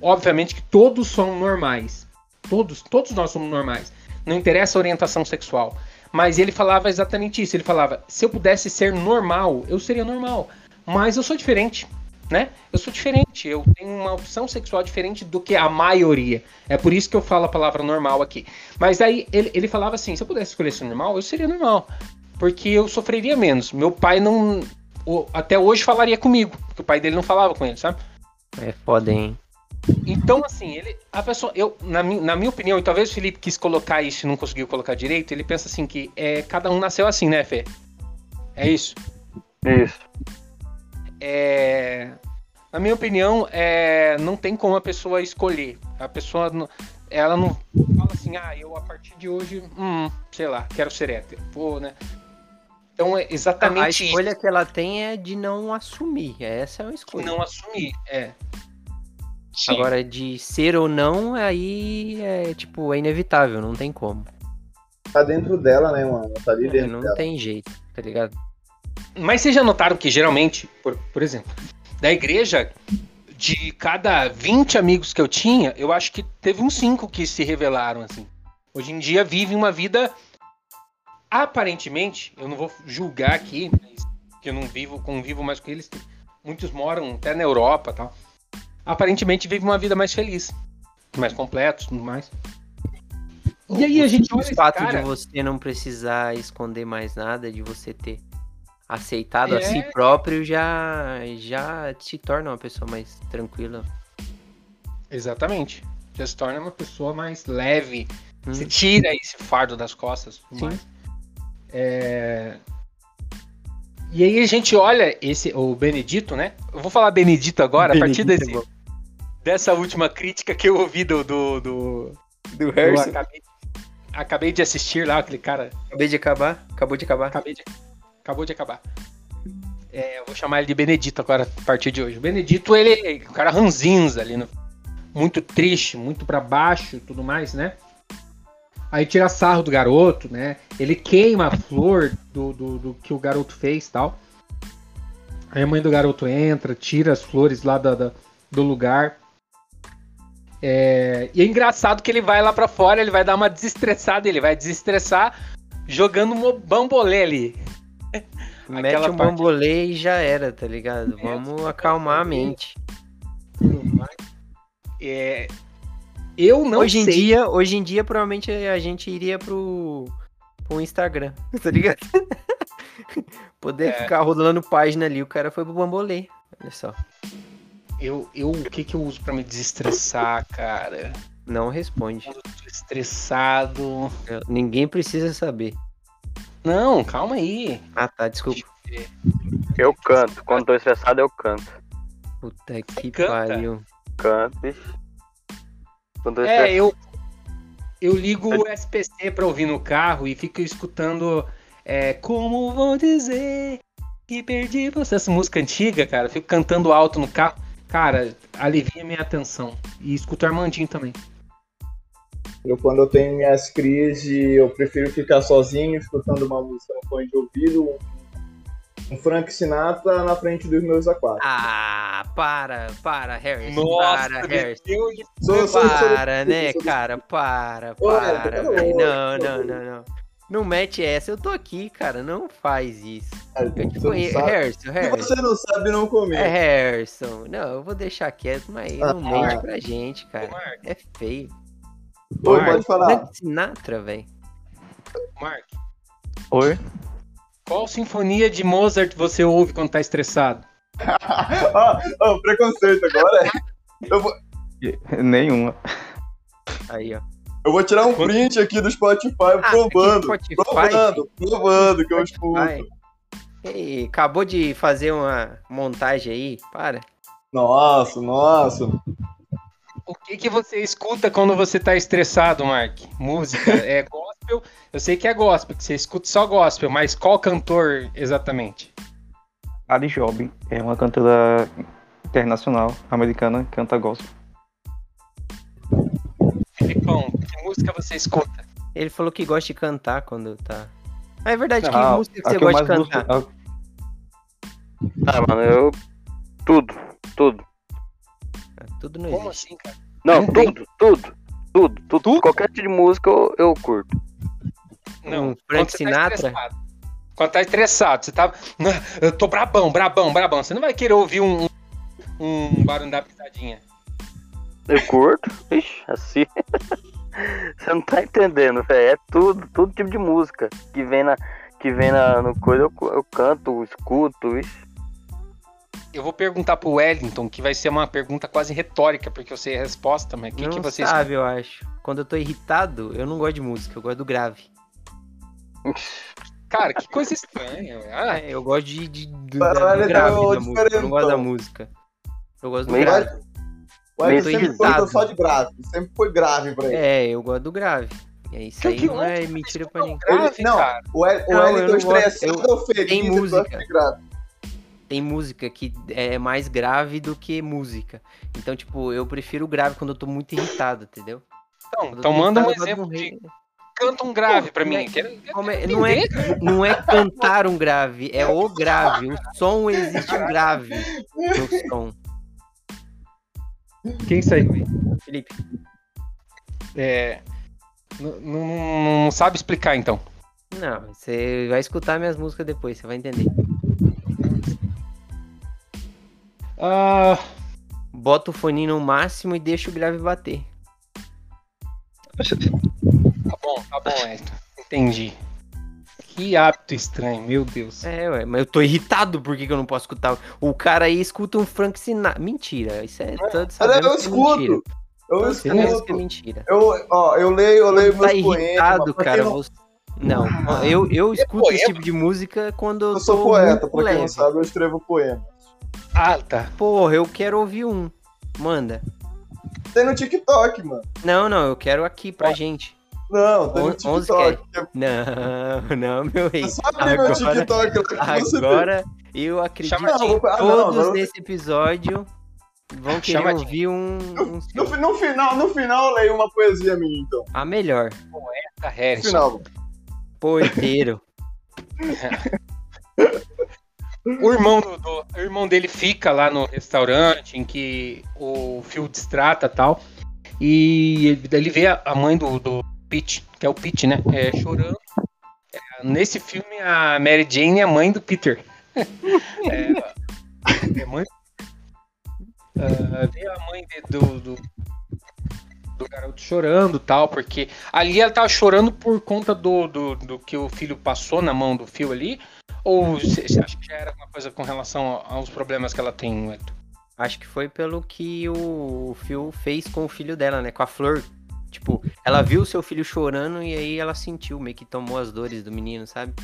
S1: obviamente que todos são normais, todos, todos nós somos normais, não interessa a orientação sexual, mas ele falava exatamente isso, ele falava, se eu pudesse ser normal, eu seria normal, mas eu sou diferente, né? Eu sou diferente, eu tenho uma opção sexual diferente do que a maioria. É por isso que eu falo a palavra normal aqui. Mas aí ele, ele falava assim: se eu pudesse escolher ser normal, eu seria normal. Porque eu sofreria menos. Meu pai não. Até hoje falaria comigo, porque o pai dele não falava com ele, sabe?
S2: É foda, hein?
S1: Então, assim, ele. A pessoa. Eu, na, na minha opinião, e talvez o Felipe quis colocar isso e não conseguiu colocar direito, ele pensa assim que é, cada um nasceu assim, né, Fê? É isso?
S3: Isso
S1: é, na minha opinião, é, não tem como a pessoa escolher. A pessoa, ela não fala assim, ah, eu a partir de hoje, hum, sei lá, quero ser hétero. Pô, né? Então é exatamente
S2: A escolha isso. que ela tem é de não assumir. Essa é uma escolha.
S1: De não assumir, é.
S2: Sim. Agora, de ser ou não, aí é tipo, é inevitável, não tem como.
S4: Tá dentro dela, né, mano? Tá ali é, dentro.
S2: Não
S4: dela.
S2: tem jeito, tá ligado?
S1: Mas vocês já notaram que geralmente, por, por exemplo, da igreja, de cada 20 amigos que eu tinha, eu acho que teve uns 5 que se revelaram assim. Hoje em dia vivem uma vida aparentemente, eu não vou julgar aqui, mas que eu não vivo, convivo mais com eles, muitos moram até na Europa, tal. Aparentemente vivem uma vida mais feliz, mais completos, tudo mais.
S2: E aí a gente o fato cara... de você não precisar esconder mais nada, de você ter aceitado é... a si é. próprio já já te torna uma pessoa mais tranquila.
S1: Exatamente. Já se torna uma pessoa mais leve. Hum. Você tira esse fardo das costas. Sim. Mais. É... E aí a gente olha esse o Benedito, né? Eu vou falar Benedito agora, Benedito, a partir desse, dessa última crítica que eu ouvi do do do,
S2: do Harrison.
S1: Acabei, acabei, de assistir lá aquele cara.
S2: Acabei de acabar, acabou de acabar.
S1: Acabei de, acabou de acabar. É, eu vou chamar ele de Benedito agora a partir de hoje. O Benedito, ele é um cara ranzinza ali, no, muito triste, muito para baixo, tudo mais, né? Aí tira sarro do garoto, né? Ele queima a flor do, do, do que o garoto fez tal. Aí a mãe do garoto entra, tira as flores lá da, da do lugar. É... E é engraçado que ele vai lá para fora, ele vai dar uma desestressada, ele vai desestressar jogando um bambolê ali.
S2: Mete um parte... bambolê e já era, tá ligado? Vamos acalmar a mente.
S1: É, eu não
S2: hoje
S1: sei.
S2: Em dia, hoje em dia, provavelmente a gente iria pro, pro Instagram, [laughs] tá ligado? Poder é. ficar rodando página ali. O cara foi pro Bambolê. Olha só.
S1: Eu, eu, o que que eu uso para me desestressar, cara?
S2: Não responde.
S1: Eu tô estressado.
S2: Ninguém precisa saber.
S1: Não, calma aí.
S2: Ah, tá, desculpa.
S3: Eu canto. Quando tô estressado, eu canto.
S2: Puta que pariu.
S3: Canto,
S1: é, eu, eu ligo o SPC pra ouvir no carro e fico escutando é, Como vou dizer que perdi você? Essa música antiga, cara. Fico cantando alto no carro. Cara, alivia minha atenção. E escuto Armandinho também.
S4: Eu, quando eu tenho minhas crises, eu prefiro ficar sozinho, escutando uma música no fone de ouvido, um Frank Sinatra na frente dos meus aquários.
S2: Ah, para, para, Harris.
S1: Nossa,
S2: para, Harris. Sou, sou, para, sou, né, cara? Para, para. não, não, não, não. Não mete essa, eu tô aqui, cara. Não faz isso.
S4: Conheço. Harrison, Harrison. Se você não sabe, não comer.
S2: É Harrison. Não, eu vou deixar quieto, mas ah, não mente pra gente, cara. É feio.
S4: Oi, Mark. pode falar.
S2: Frank Sinatra, velho.
S1: Mark.
S5: Oi.
S1: Qual sinfonia de Mozart você ouve quando tá estressado? [laughs]
S4: oh, oh, preconceito agora. Eu vou...
S5: Nenhuma.
S2: Aí, ó.
S4: Eu vou tirar um print aqui do Spotify ah, provando. Spotify? Provando, provando que eu escuto.
S2: Ei, acabou de fazer uma montagem aí, para.
S4: Nossa, nossa.
S1: O que, que você escuta quando você tá estressado, Mark? Música? [laughs] É gospel? Eu sei que é gospel, que você escuta só gospel, mas qual cantor exatamente?
S5: Ali Job, é uma cantora internacional americana, canta gospel.
S1: Filipão, que música você escuta?
S2: Ele falou que gosta de cantar quando tá. Ah, é verdade, que ah, música que você gosta de cantar? Gosto...
S3: Ah, mano, eu. Tudo, tudo.
S2: Tudo não
S1: Como existe. assim, cara?
S3: Não, tudo, tudo, tudo, tudo, tudo. Qualquer tipo de música eu, eu curto.
S2: Não, um Frank tá Sinatra.
S1: Tá quando tá estressado, você tá. [laughs] Eu tô brabão, brabão, brabão. Você não vai querer ouvir um, um barulho da pisadinha.
S3: Eu curto. Ixi, assim. [laughs] você não tá entendendo, velho. É tudo, todo tipo de música que vem na, que vem na, no coisa, eu, eu canto, escuto, ixi.
S1: Eu vou perguntar pro Wellington, que vai ser uma pergunta quase retórica, porque eu sei a resposta, mas o que, que você
S2: sabe, eu acho. Quando eu tô irritado, eu não gosto de música, eu gosto do grave. [laughs]
S1: Cara, que coisa estranha.
S2: Ah, é, eu gosto de, de, de Caralho, grave da música, eu não gosto da música. Eu gosto do grave.
S4: O Wellington sempre foi só de grave, sempre foi grave pra ele.
S2: É, eu gosto do grave. É isso aí que não é mentira pra ninguém.
S4: Grave, não, cara. o Wellington estressado ou feliz,
S2: tem música tem música que é mais grave do que música. Então, tipo, eu prefiro grave quando eu tô muito irritado, entendeu?
S1: Então, então manda um exemplo de... Canta um grave Pô, pra mim.
S2: É, não, é, não é cantar um grave, é o grave. O som existe um grave no som.
S1: Quem saiu aí?
S2: Felipe.
S1: É... Não sabe explicar, então.
S2: Não, você vai escutar minhas músicas depois, você vai entender.
S1: Ah,
S2: bota o fone no máximo e deixa o grave bater.
S1: Tá bom. bom, Hector. Entendi. Que hábito estranho, meu Deus.
S2: É, ué, mas eu tô irritado porque que eu não posso escutar. O cara aí escuta um Frank Sinatra. Mentira, isso é todo
S4: sabendo eu escuto. É mentira. Eu escuto.
S2: Que é mentira.
S4: Eu, ó, eu leio, eu leio
S2: tá meus irritado, poemas, cara. Não... Você... Não, eu, eu escuto é esse tipo de música quando eu,
S4: eu sou poeta, pra quem não sabe, eu escrevo poemas.
S2: Ah, tá. Porra, eu quero ouvir um. Manda.
S4: Tem no TikTok, mano.
S2: Não, não, eu quero aqui pra ah. gente.
S4: Não, tem no TikTok.
S2: Não, não, meu rei.
S4: Só abrir meu TikTok
S2: lá que Agora, eu acredito que todos não, nesse episódio vão querer Chama ouvir um...
S4: um... No, no, no, final, no final eu leio uma poesia minha, então.
S2: A melhor.
S1: Poeta Harrison.
S4: No final.
S2: Poeteiro. [laughs]
S1: o irmão, do, do, o irmão dele fica lá no restaurante em que o Phil distrata tal. E ele vê a mãe do, do Pete, que é o Pete, né? É, chorando. É, nesse filme, a Mary Jane é a mãe do Peter. [laughs] é, é mãe. Uh, vê a mãe de, do, do, do, garoto chorando tal, porque ali ela tava chorando por conta do, do, do que o filho passou na mão do fio ali. Ou você acha que já era alguma coisa com relação aos problemas que ela tem, Hector?
S2: Acho que foi pelo que o Phil fez com o filho dela, né? Com a Flor. Tipo, ela viu o seu filho chorando e aí ela sentiu, meio que tomou as dores do menino, sabe?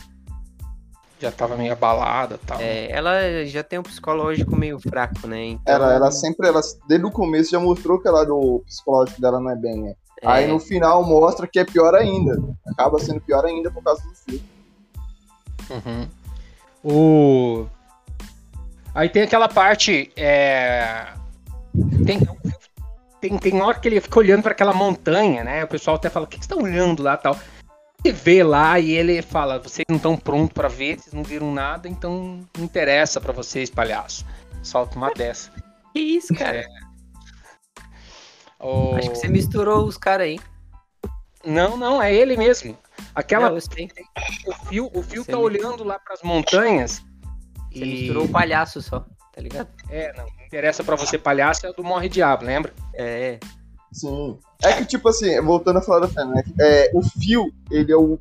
S1: Já tava meio abalada e tal.
S2: É, ela já tem um psicológico meio fraco, né?
S4: Então... Ela, ela sempre, ela, desde o começo já mostrou que ela, o psicológico dela não é bem, né? É. Aí no final mostra que é pior ainda. Acaba sendo pior ainda por causa do filho.
S1: Uhum. O Aí tem aquela parte. É... Tem, tem, tem hora que ele fica olhando para aquela montanha, né? O pessoal até fala: o que, que você tá olhando lá tal? Ele vê lá e ele fala: vocês não estão prontos para ver, vocês não viram nada, então não interessa para vocês, palhaço. Solta uma dessa.
S2: Que isso, cara? É... O... Acho que você misturou os caras aí.
S1: Não, não, é ele mesmo. Aquela. Não, o fio, o fio tá olhando lá para as montanhas
S2: você e... misturou o palhaço só, tá ligado?
S1: É, não. Interessa para você palhaço é o do Morre Diabo, lembra?
S2: É.
S4: Sim. É que, tipo assim, voltando a falar da Fêmea, né? É, o Fio, ele é o,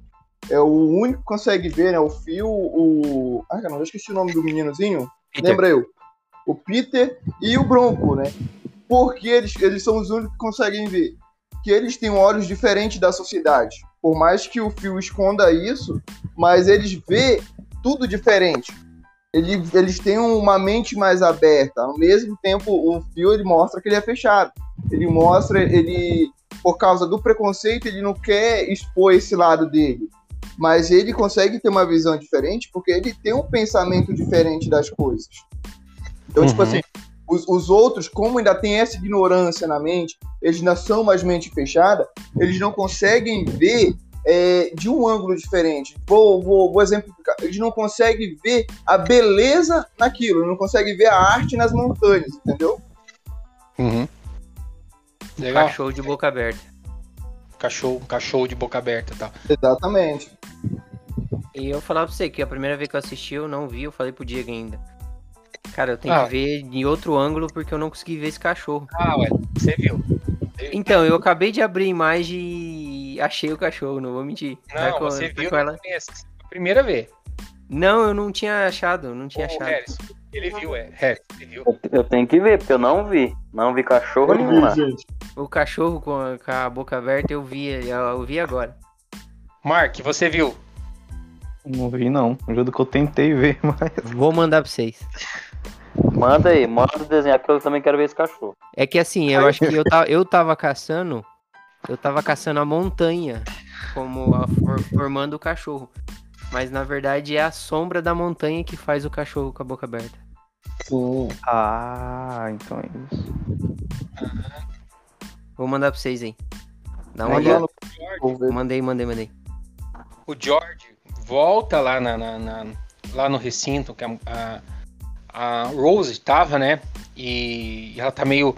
S4: é o único que consegue ver, né? O Fio, o. Ah, não, eu esqueci o nome do meninozinho. Peter. Lembra eu? O Peter e o Bronco, né? Porque eles, eles são os únicos que conseguem ver. Que eles têm olhos diferentes da sociedade. Por mais que o Fio esconda isso, mas eles vê tudo diferente ele, eles têm uma mente mais aberta. Ao mesmo tempo, o Phil ele mostra que ele é fechado. Ele mostra, ele por causa do preconceito, ele não quer expor esse lado dele. Mas ele consegue ter uma visão diferente porque ele tem um pensamento diferente das coisas. Então, tipo uhum. tipo assim, os, os, outros, como ainda tem essa ignorância na mente, eles ainda são mais mente fechada, eles não conseguem ver é, de um ângulo diferente. Vou, vou, vou exemplificar. Eles não conseguem ver a beleza naquilo, não conseguem ver a arte nas montanhas, entendeu?
S1: Uhum.
S2: Legal. Cachorro de boca aberta.
S1: Cachorro, cachorro de boca aberta, tá?
S4: Exatamente.
S2: E eu falava pra você que a primeira vez que eu assisti eu não vi, eu falei pro Diego ainda. Cara, eu tenho ah. que ver em outro ângulo porque eu não consegui ver esse cachorro.
S1: Ah, ué, você viu.
S2: Então, eu acabei de abrir a imagem e achei o cachorro, não vou mentir.
S1: Não, com, você viu ela... primeira vez.
S2: Não, eu não tinha achado, não tinha achado.
S1: Harris, ele viu, é. Harris, ele viu.
S3: Eu tenho que ver, porque eu não vi. Não vi cachorro nenhum lá.
S2: O cachorro com a, com a, boca aberta eu vi, eu vi agora.
S1: Mark, você viu?
S5: Não vi não. Ajuda que eu tentei ver, [laughs] mas.
S2: Vou mandar pra vocês.
S3: Manda aí, manda desenhar, porque eu também quero ver esse cachorro.
S2: É que assim, eu acho que eu, tava, eu tava caçando. Eu tava caçando a montanha como a, formando o cachorro. Mas na verdade é a sombra da montanha que faz o cachorro com a boca aberta.
S5: Sim. Ah, então é isso.
S2: Vou mandar pra vocês aí. Dá uma olhada. Mandei, mandei, mandei.
S1: O George volta lá, na, na, na lá no recinto, que a, a a Rose estava, né? E ela tá meio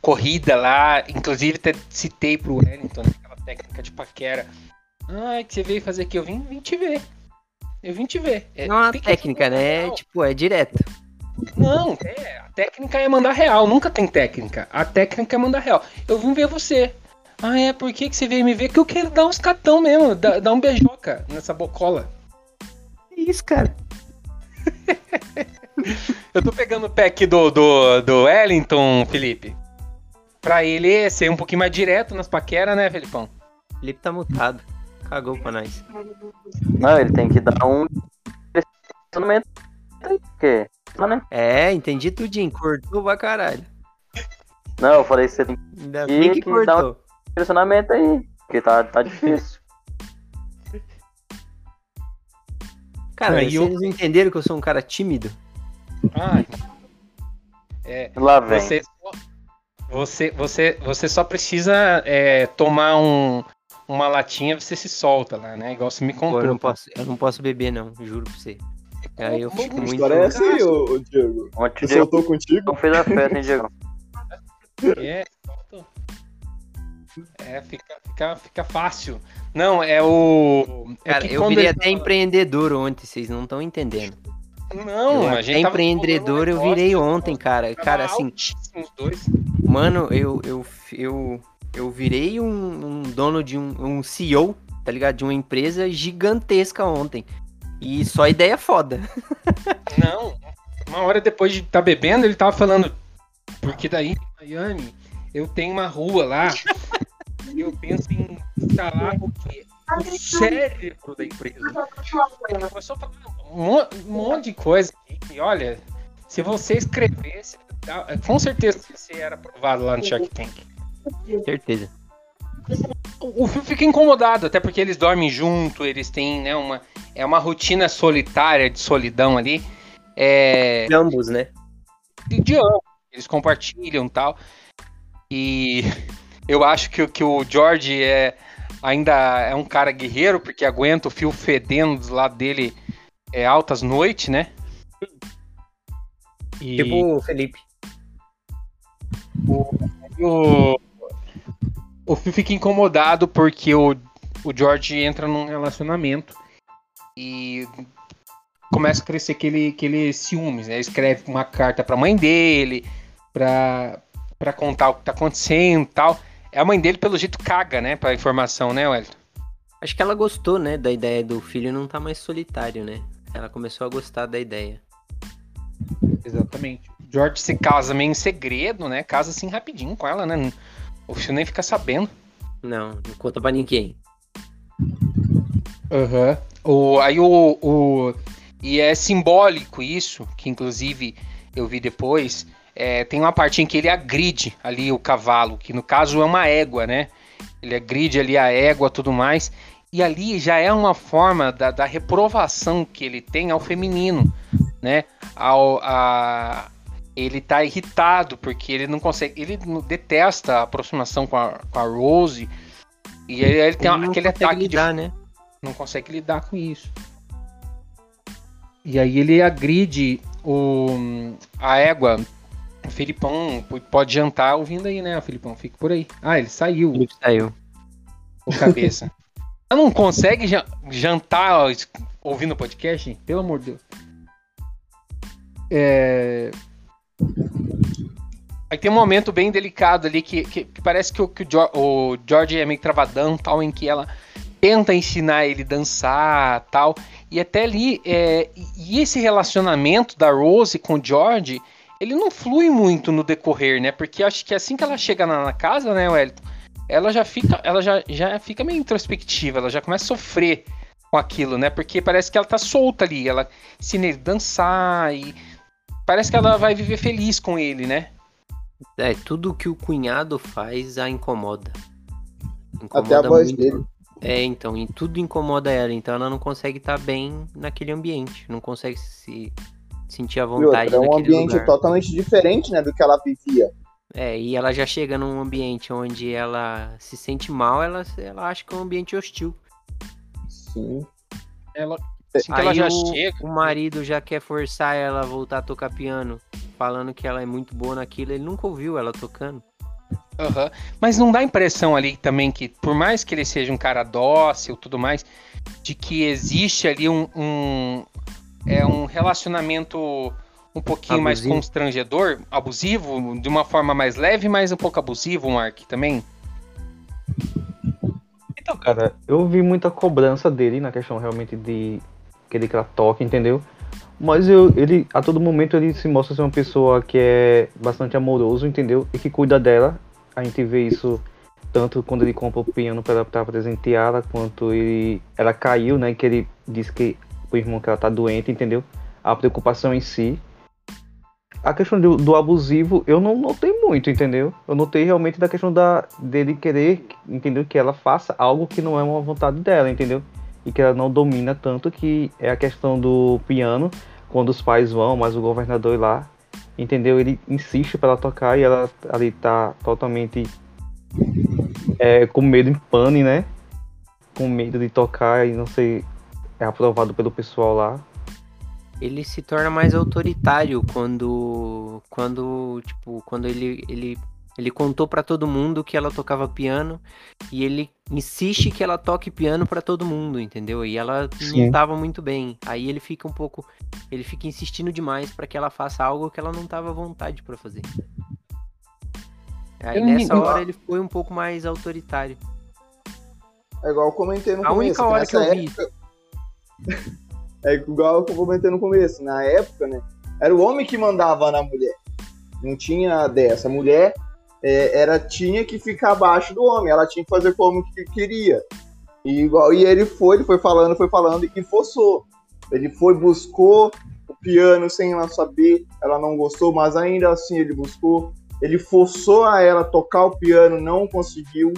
S1: corrida lá. Inclusive, até citei pro Wellington, né, aquela técnica de paquera. Ah, que você veio fazer aqui? Eu vim, vim te ver. Eu vim te ver.
S2: É, não é uma técnica, né? Tipo, é direto.
S1: Não, é, a técnica é mandar real, nunca tem técnica. A técnica é mandar real. Eu vim ver você. Ah, é? Por que, que você veio me ver? Que eu quero dar uns catão mesmo, dar, dar um beijoca nessa bocola.
S2: Isso, cara. [laughs]
S1: eu tô pegando o pé aqui do, do, do Wellington, Felipe. Pra ele ser um pouquinho mais direto nas paqueras, né, Felipão?
S2: Felipe tá mutado. Cagou pra nós.
S3: Não, ele tem que dar um direcionamento. Porque,
S2: né? É, entendi tudinho. Cortou pra caralho.
S3: Não, eu falei que você tem
S2: Ainda que, que, que dar um
S3: direcionamento aí. Porque tá, tá difícil.
S2: Cara, aí vocês eu... entenderam que eu sou um cara tímido?
S1: Ai. É, Lá vem. Você, você, você, você só precisa é, tomar um, uma latinha você se solta lá, né? Igual você me contou. Pô,
S2: eu, não posso, eu não posso beber, não, juro pra você. Aí eu fico muito.
S4: história é essa aí, ô, ô Diego. Ontem
S3: eu soltou contigo? Não fez a festa, hein, Diego?
S1: É, é fica, fica, fica fácil. Não, é o.
S2: É Cara, eu virei até empreendedor ontem, vocês não estão entendendo.
S1: Não, eu a gente.
S2: empreendedor eu virei ontem, cara. Cara, assim. Mano, eu, eu, eu, eu virei um, um dono de um, um CEO, tá ligado? De uma empresa gigantesca ontem. E só ideia foda. [laughs]
S1: Não, uma hora depois de estar tá bebendo, ele tava falando. Porque daí em Miami eu tenho uma rua lá [laughs] e eu penso em instalar o quê? O cérebro da empresa. Começou a falar um, monte de coisa. E olha, se você escrevesse, com certeza você era aprovado lá no Shark Tank.
S2: Certeza.
S1: O filme fica incomodado, até porque eles dormem junto, eles têm né, uma, é uma rotina solitária de solidão ali. É...
S2: De ambos, né?
S1: De, de ambos. Eles compartilham tal. E [laughs] eu acho que, que o George é, ainda é um cara guerreiro, porque aguenta o fio fedendo do lado dele é, altas noites, né?
S2: E... Tipo o Felipe.
S1: O, o, o Phil fica incomodado porque o, o George entra num relacionamento e começa a crescer aquele, aquele ciúmes, né? Ele escreve uma carta pra mãe dele, pra, pra contar o que tá acontecendo e tal. É a mãe dele, pelo jeito, caga, né, pra informação, né, Wellington?
S2: Acho que ela gostou, né, da ideia do filho não tá mais solitário, né? Ela começou a gostar da ideia.
S1: Exatamente. George se casa meio em segredo, né? Casa assim rapidinho com ela, né? O filho nem fica sabendo.
S2: Não, não conta pra ninguém.
S1: Aham. Uhum. O, aí o, o. E é simbólico isso, que inclusive eu vi depois. É, tem uma parte em que ele agride ali o cavalo, que no caso é uma égua, né? Ele agride ali a égua tudo mais. E ali já é uma forma da, da reprovação que ele tem ao feminino, né? Ao, a, ele tá irritado porque ele não consegue, ele detesta a aproximação com a, com a Rose e ele, ele tem ele aquele ataque
S2: lidar, de, né?
S1: não consegue lidar com isso. E aí ele agride o a égua. O Filipão pode jantar ouvindo aí, né, Filipão? Fica por aí. Ah, ele saiu. Ele
S2: saiu.
S1: O cabeça. [laughs] não consegue jantar ouvindo o podcast? Pelo amor de Deus. É... Aí tem um momento bem delicado ali que, que, que parece que, o, que o, o George é meio travadão, tal, em que ela tenta ensinar ele a dançar, tal. E até ali, é, e esse relacionamento da Rose com o George, ele não flui muito no decorrer, né? Porque acho que assim que ela chega na, na casa, né, Wellington, ela já fica, ela já, já fica meio introspectiva, ela já começa a sofrer com aquilo, né? Porque parece que ela tá solta ali, ela ensina ele a dançar e parece que ela vai viver feliz com ele, né?
S2: É, tudo que o cunhado faz a incomoda. incomoda
S4: Até a voz muito. dele.
S2: É, então, e tudo incomoda ela, então ela não consegue estar tá bem naquele ambiente, não consegue se sentir à vontade.
S4: Outra, é um ambiente
S2: lugar.
S4: totalmente diferente, né, do que ela vivia.
S2: É, e ela já chega num ambiente onde ela se sente mal, ela, ela acha que é um ambiente hostil.
S4: Sim.
S1: Ela,
S2: assim Aí ela já o, chega. O marido já quer forçar ela a voltar a tocar piano, falando que ela é muito boa naquilo, ele nunca ouviu ela tocando.
S1: Uhum. Mas não dá a impressão ali também que, por mais que ele seja um cara dócil tudo mais, de que existe ali um, um, é, um relacionamento um pouquinho abusivo. mais constrangedor, abusivo, de uma forma mais leve, mas um pouco abusivo, Mark, também?
S5: cara, eu vi muita cobrança dele na questão realmente de querer que ela toque, entendeu? Mas eu, ele, a todo momento ele se mostra ser uma pessoa que é bastante amoroso, entendeu? E que cuida dela. A gente vê isso tanto quando ele compra o piano para, para presenteá-la, quanto ele, ela caiu, né? Que ele disse que o irmão que ela tá doente, entendeu? A preocupação em si. A questão do, do, abusivo eu não notei muito, entendeu? Eu notei realmente da questão da, dele querer, entendeu? Que ela faça algo que não é uma vontade dela, entendeu? E que ela não domina tanto, que é a questão do piano, quando os pais vão, mas o governador lá, entendeu? Ele insiste para ela tocar e ela ali tá totalmente é, com medo em pane, né? Com medo de tocar e não ser é aprovado pelo pessoal lá
S2: ele se torna mais autoritário quando quando tipo quando ele ele ele contou para todo mundo que ela tocava piano e ele insiste que ela toque piano para todo mundo, entendeu? E ela Sim. não tava muito bem. Aí ele fica um pouco ele fica insistindo demais para que ela faça algo que ela não tava à vontade para fazer. Aí eu nessa hora ele foi um pouco mais autoritário.
S4: É igual eu comentei no
S2: A
S4: começo.
S2: A única hora que eu época...
S4: É igual eu comentei no começo, na época, né? Era o homem que mandava na mulher. Não tinha dessa. A mulher é, era, tinha que ficar abaixo do homem, ela tinha que fazer como que queria. E, igual, e ele foi, ele foi falando, foi falando e forçou. Ele foi, buscou o piano sem ela saber, ela não gostou, mas ainda assim ele buscou. Ele forçou a ela tocar o piano, não conseguiu.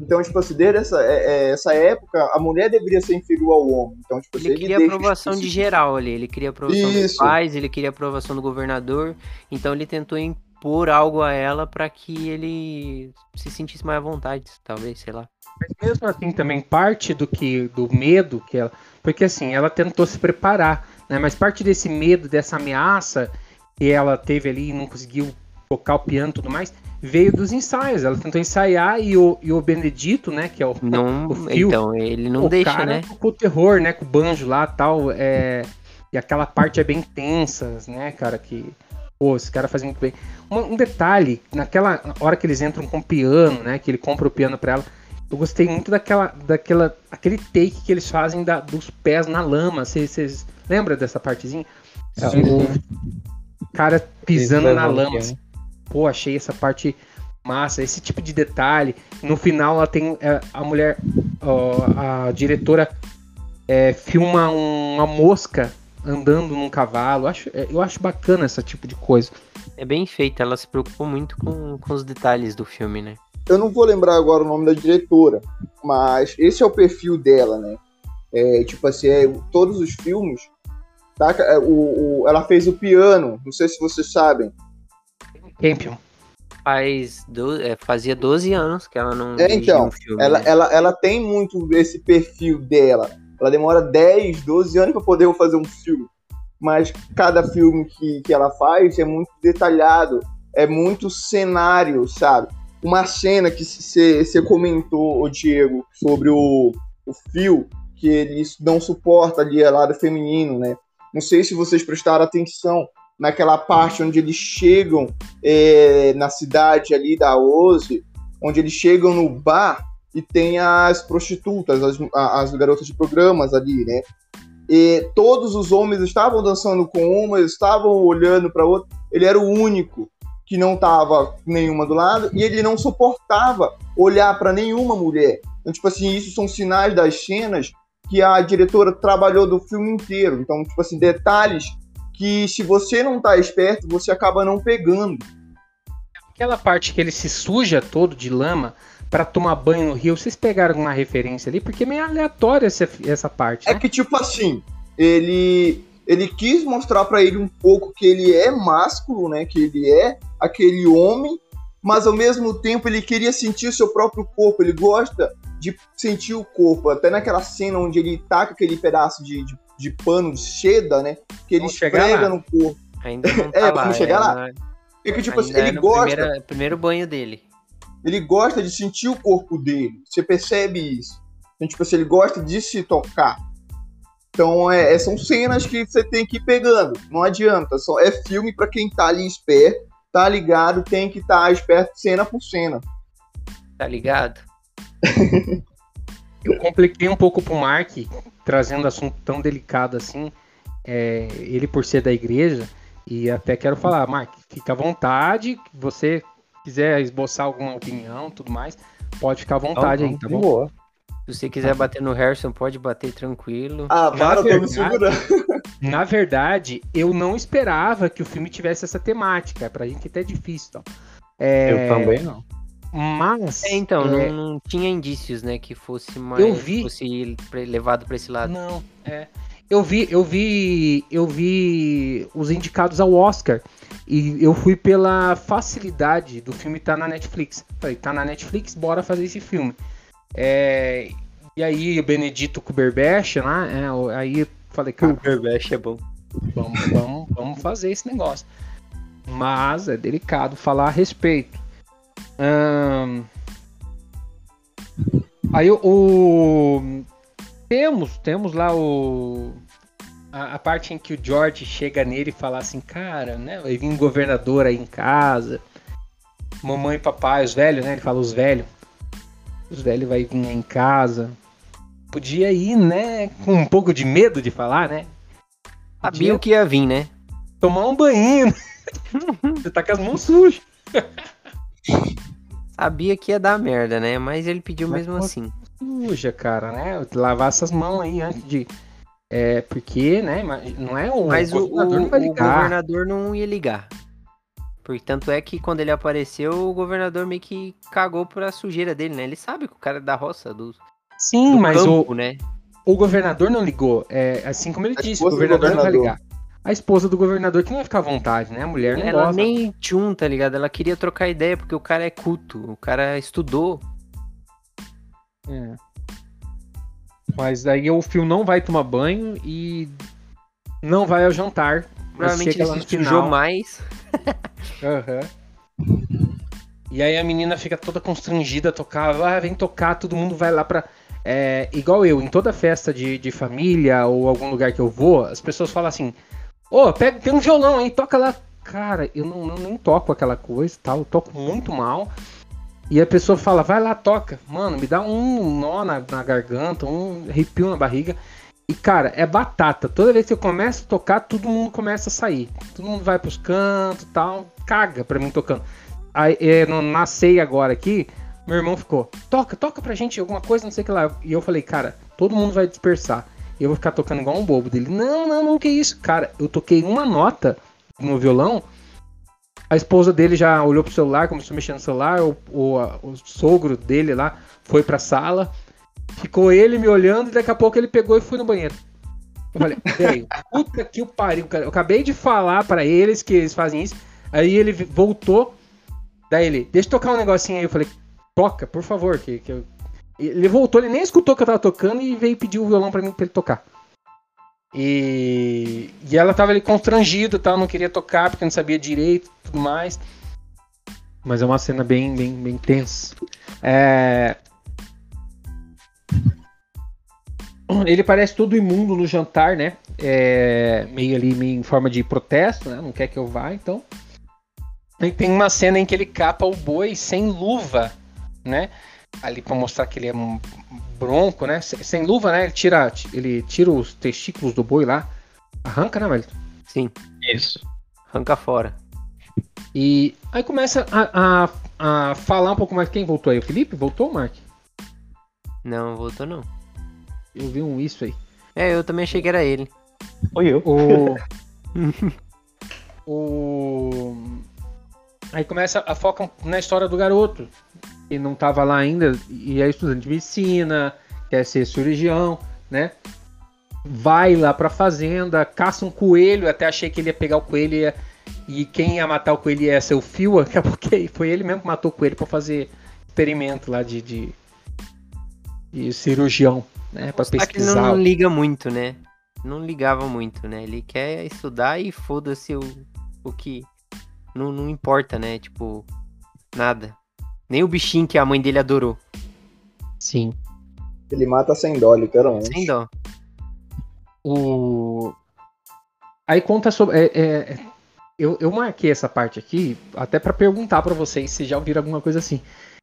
S4: Então, tipo assim, desde essa, é, é, essa época, a mulher deveria ser inferior ao homem. Então, tipo,
S2: ele assim, queria ele aprovação de geral ali, ele queria aprovação Isso. dos pais, ele queria aprovação do governador, então ele tentou impor algo a ela para que ele se sentisse mais à vontade, talvez, sei lá.
S1: Mas mesmo assim, também parte do que do medo que ela, porque assim, ela tentou se preparar, né? Mas parte desse medo, dessa ameaça que ela teve ali e não conseguiu tocar o piano e tudo mais, veio dos ensaios. Ela tentou ensaiar e o, e o Benedito, né, que é o,
S2: não, [laughs] o fio, então ele não
S1: o
S2: deixa,
S1: cara
S2: né?
S1: Com o terror, né, com o banjo lá, tal, é, e aquela parte é bem tensa, né, cara, que pô, esse cara faz muito bem. Um, um, detalhe, naquela hora que eles entram com o piano, né, que ele compra o piano para ela, eu gostei muito daquela, daquela, aquele take que eles fazem da, dos pés na lama. Vocês lembram dessa partezinha? Sim. O cara pisando na lama. Assim pô, achei essa parte massa, esse tipo de detalhe. No final ela tem é, a mulher, ó, a diretora é, filma uma mosca andando num cavalo. Eu acho, é, eu acho bacana esse tipo de coisa.
S2: É bem feita, ela se preocupou muito com, com os detalhes do filme, né?
S4: Eu não vou lembrar agora o nome da diretora, mas esse é o perfil dela, né? É, tipo assim, é, todos os filmes. Tá, é, o, o, ela fez o piano, não sei se vocês sabem.
S1: Campion.
S2: Faz do, é, fazia 12 anos que ela não.
S4: É, então, um filme, ela, né? ela, ela tem muito esse perfil dela. Ela demora 10, 12 anos para poder fazer um filme. Mas cada filme que, que ela faz é muito detalhado, é muito cenário, sabe? Uma cena que você comentou, o Diego, sobre o, o fio, que ele não suporta ali a lado feminino, né? Não sei se vocês prestaram atenção, naquela parte onde eles chegam é, na cidade ali da Oze, onde eles chegam no bar e tem as prostitutas, as, as garotas de programas ali, né? E todos os homens estavam dançando com uma, estavam olhando para outra. Ele era o único que não tava nenhuma do lado e ele não suportava olhar para nenhuma mulher. Então, tipo assim, isso são sinais das cenas que a diretora trabalhou do filme inteiro. Então, tipo assim, detalhes que se você não tá esperto, você acaba não pegando.
S1: Aquela parte que ele se suja todo de lama para tomar banho no rio, vocês pegaram uma referência ali? Porque é meio aleatória essa, essa parte.
S4: É né? É que, tipo assim, ele ele quis mostrar para ele um pouco que ele é másculo, né? Que ele é aquele homem, mas ao mesmo tempo ele queria sentir o seu próprio corpo. Ele gosta de sentir o corpo. Até naquela cena onde ele taca aquele pedaço de, de de pano de seda, né? Que ele esfrega no corpo.
S2: Ainda não [laughs] tá é,
S4: lá, vamos chegar lá. É que, tipo assim, ele
S2: é
S4: gosta.
S2: Primeiro, primeiro banho dele.
S4: Ele gosta de sentir o corpo dele. Você percebe isso. Então, tipo assim, ele gosta de se tocar. Então, é, é são cenas que você tem que ir pegando. Não adianta. Só é filme para quem tá ali esperto, tá ligado, tem que estar tá esperto cena por cena.
S2: Tá ligado?
S1: eu compliquei um pouco pro Mark, trazendo assunto tão delicado assim, é, ele por ser da igreja, e até quero falar, Mark, fica à vontade, você quiser esboçar alguma opinião, tudo mais, pode ficar à vontade não, aí, tá bom? Boa.
S2: Se você quiser bater no Harrison, pode bater tranquilo.
S4: Ah, para, tô me segurando.
S1: Na verdade, eu não esperava que o filme tivesse essa temática. Pra gente até é difícil. Então.
S5: É... Eu também não.
S1: Mas.
S2: É, então, é... Não, não, tinha indícios, né, que fosse mais. Eu vi. Fosse levado para esse lado.
S1: Não, é. Eu vi, eu vi, eu vi os indicados ao Oscar e eu fui pela facilidade do filme estar tá na Netflix. Falei, tá na Netflix, bora fazer esse filme. É, e aí o Benedito Cumberbatch, né? É, aí eu falei, cara,
S2: Cumberbatch é bom.
S1: Vamos, vamos, vamos fazer esse negócio. Mas é delicado falar a respeito. Hum, aí o, o, temos temos lá o a, a, parte em que o George chega nele e fala assim, cara, né? Vai vir um governador aí em casa, mamãe e papai, os velhos, né? Ele fala os velhos, os velhos vai vir em casa. Podia ir, né? Com um pouco de medo de falar, né?
S2: Sabia o que ia vir, né?
S1: Tomar um banho. [laughs] Você tá com as mãos sujas. [laughs]
S2: Sabia que ia dar merda, né? Mas ele pediu Mas mesmo assim.
S1: Suja, cara, né? Lavar essas mãos aí antes de. É, porque, né? Não é um.
S2: Mas o, governador, o, não o governador não ia ligar. Portanto é que quando ele apareceu, o governador meio que cagou pra sujeira dele, né? Ele sabe que o cara é da roça, do.
S1: Sim, do mas campo, o, né? o governador não ligou. É, assim como ele disse, o governador, governador, não vai ligar a esposa do governador que não ia ficar à vontade, né? A mulher não
S2: Ela
S1: gosta.
S2: nem tchum, tá ligado? Ela queria trocar ideia, porque o cara é culto, o cara estudou.
S1: É. Mas aí o fio não vai tomar banho e não vai ao jantar.
S2: Provavelmente ele se sujou mais. [laughs]
S1: uhum. E aí a menina fica toda constrangida, tocava, ah, vem tocar, todo mundo vai lá pra é, igual eu, em toda festa de, de família ou algum lugar que eu vou, as pessoas falam assim: Ô, oh, pega, tem um violão aí, toca lá. Cara, eu não, não nem toco aquela coisa tal, eu toco muito mal. E a pessoa fala, vai lá, toca. Mano, me dá um nó na, na garganta, um arrepio na barriga. E, cara, é batata. Toda vez que eu começo a tocar, todo mundo começa a sair. Todo mundo vai pros cantos tal. Caga pra mim tocando. Aí, é, na ceia agora aqui, meu irmão ficou, toca, toca pra gente alguma coisa, não sei o que lá. E eu falei, cara, todo mundo vai dispersar eu vou ficar tocando igual um bobo dele. Não, não, não, que isso, cara. Eu toquei uma nota no violão. A esposa dele já olhou pro celular, começou a mexer no celular. O, o, o sogro dele lá foi pra sala. Ficou ele me olhando e daqui a pouco ele pegou e foi no banheiro. Eu falei, [laughs] puta que o pariu, cara. Eu acabei de falar para eles que eles fazem isso. Aí ele voltou. Daí ele, deixa eu tocar um negocinho aí. Eu falei, toca, por favor, que, que eu ele voltou, ele nem escutou que eu tava tocando e veio pedir o violão para mim pra ele tocar. E, e ela tava ali constrangida, tal, não queria tocar porque não sabia direito tudo mais. Mas é uma cena bem, bem, bem tensa. É... Ele parece todo imundo no jantar, né? É... Meio ali, meio em forma de protesto, né? Não quer que eu vá, então. E tem uma cena em que ele capa o boi sem luva, né? Ali para mostrar que ele é um bronco, né? Sem luva, né? Ele tira, ele tira os testículos do boi lá. Arranca, né, velho?
S2: Sim.
S5: Isso.
S2: Arranca fora.
S1: E aí começa a, a, a falar um pouco mais. Quem voltou aí? O Felipe? Voltou, Mark?
S2: Não, voltou não.
S1: Eu vi um isso aí.
S2: É, eu também achei que era ele.
S1: Oi, eu. O... [laughs] o... Aí começa a focar na história do garoto e não estava lá ainda, e é estudante de medicina, quer ser cirurgião, né? Vai lá pra fazenda, caça um coelho, até achei que ele ia pegar o coelho ia, e quem ia matar o coelho ia ser o Fio, [laughs] acabou que foi ele mesmo que matou o coelho para fazer experimento lá de, de, de cirurgião, né? Pra pesquisar.
S2: Que não, não liga muito, né? Não ligava muito, né? Ele quer estudar e foda-se o, o que. Não, não importa, né? Tipo, nada. Nem o bichinho que a mãe dele adorou.
S1: Sim.
S4: Ele mata sem dó, literalmente.
S2: Sem dó.
S1: O... Aí conta sobre. É, é... Eu, eu marquei essa parte aqui até para perguntar para vocês se já ouviram alguma coisa assim.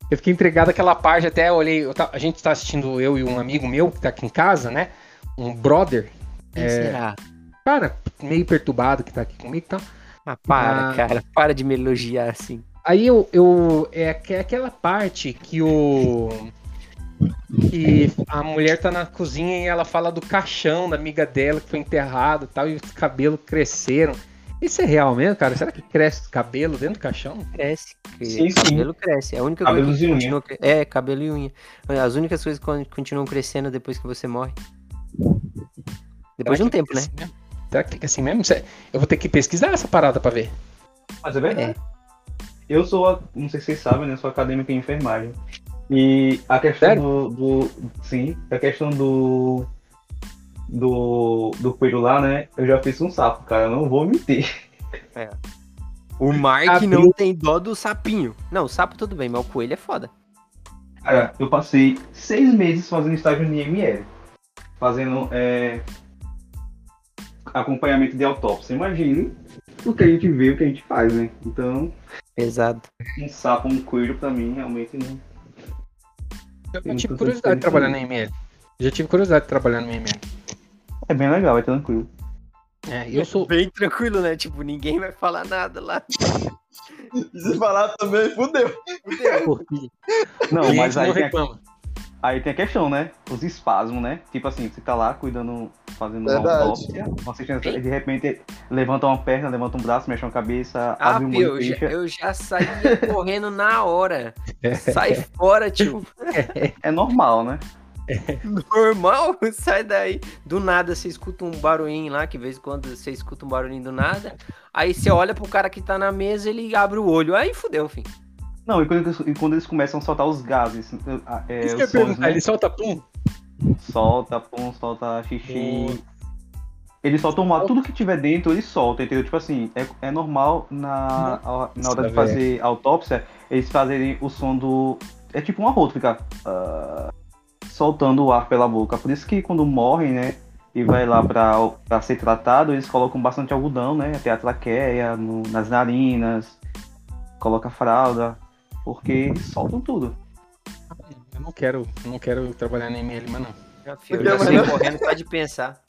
S1: Eu fiquei entregado aquela parte, até olhei. a gente tá assistindo, eu e um amigo meu que tá aqui em casa, né? Um brother.
S2: Quem é, será?
S1: Cara, meio perturbado que tá aqui comigo e tá? tal.
S2: Ah, para, ah, cara, para de me elogiar assim.
S1: Aí eu, eu é, é aquela parte que o que a mulher tá na cozinha e ela fala do caixão da amiga dela que foi enterrado e tal, e os cabelos cresceram. Isso é real mesmo, cara? Será que cresce cabelo dentro do caixão?
S2: Cresce. Sim, cabelo sim. cresce. É a única cabelo coisa que continua cre... É, cabelo e unha. As únicas coisas que continuam crescendo depois que você morre. Depois Será de um tempo, né?
S1: Assim Será que fica assim mesmo? Eu vou ter que pesquisar essa parada pra ver.
S5: Mas é verdade. É. Eu sou, não sei se vocês sabem, né? Sou acadêmico em enfermagem. E a questão do, do, Sim, a questão do. Do. Do coelho lá, né? Eu já fiz um sapo, cara. Eu não vou mentir.
S2: É. O Mark não tem dó do sapinho. Não, o sapo tudo bem, mas o coelho é foda.
S5: Cara, eu passei seis meses fazendo estágio no IML. Fazendo é, acompanhamento de autópsia. Imagine o que a gente vê, o que a gente faz, né? Então.
S2: Pesado.
S5: Um sapo, um coelho, pra mim, realmente não.
S1: Eu, eu tive curiosidade de trabalhar na IML. Já tive curiosidade de trabalhar no IML.
S5: É bem legal, é tranquilo.
S2: É, eu sou. Bem tranquilo, né? Tipo, ninguém vai falar nada lá.
S4: Se falar também, fudeu. Fudeu.
S5: Não, mas aí tem, a, aí tem a questão, né? Os espasmos, né? Tipo assim, você tá lá cuidando, fazendo Verdade. uma autópsia, de repente levanta uma perna, levanta um braço, mexe uma cabeça,
S2: ah, abre um eu, já, eu já saía [laughs] correndo na hora. Sai fora, tio.
S5: É normal, né?
S2: Normal? [laughs] Sai daí. Do nada você escuta um barulhinho lá, que de vez em quando você escuta um barulhinho do nada. Aí você olha pro cara que tá na mesa, ele abre o olho. Aí fudeu, fim.
S5: Não, e quando, e quando eles começam a soltar os gases.
S1: É, Isso que eu sons, né? ele solta pum?
S5: Solta pum, solta xixi. Ele solta um tudo que tiver dentro, ele solta, entendeu? Tipo assim, é, é normal na, na hora de fazer autópsia, eles fazerem o som do. É tipo um arroto, ficar. Uh, soltando o ar pela boca. Por isso que quando morrem, né? E vai lá para ser tratado, eles colocam bastante algodão, né? Até a traqueia, no, nas narinas, coloca fralda, porque soltam tudo.
S1: Eu não quero, não quero trabalhar na ML, mas não.
S2: Eu já correndo só de pensar.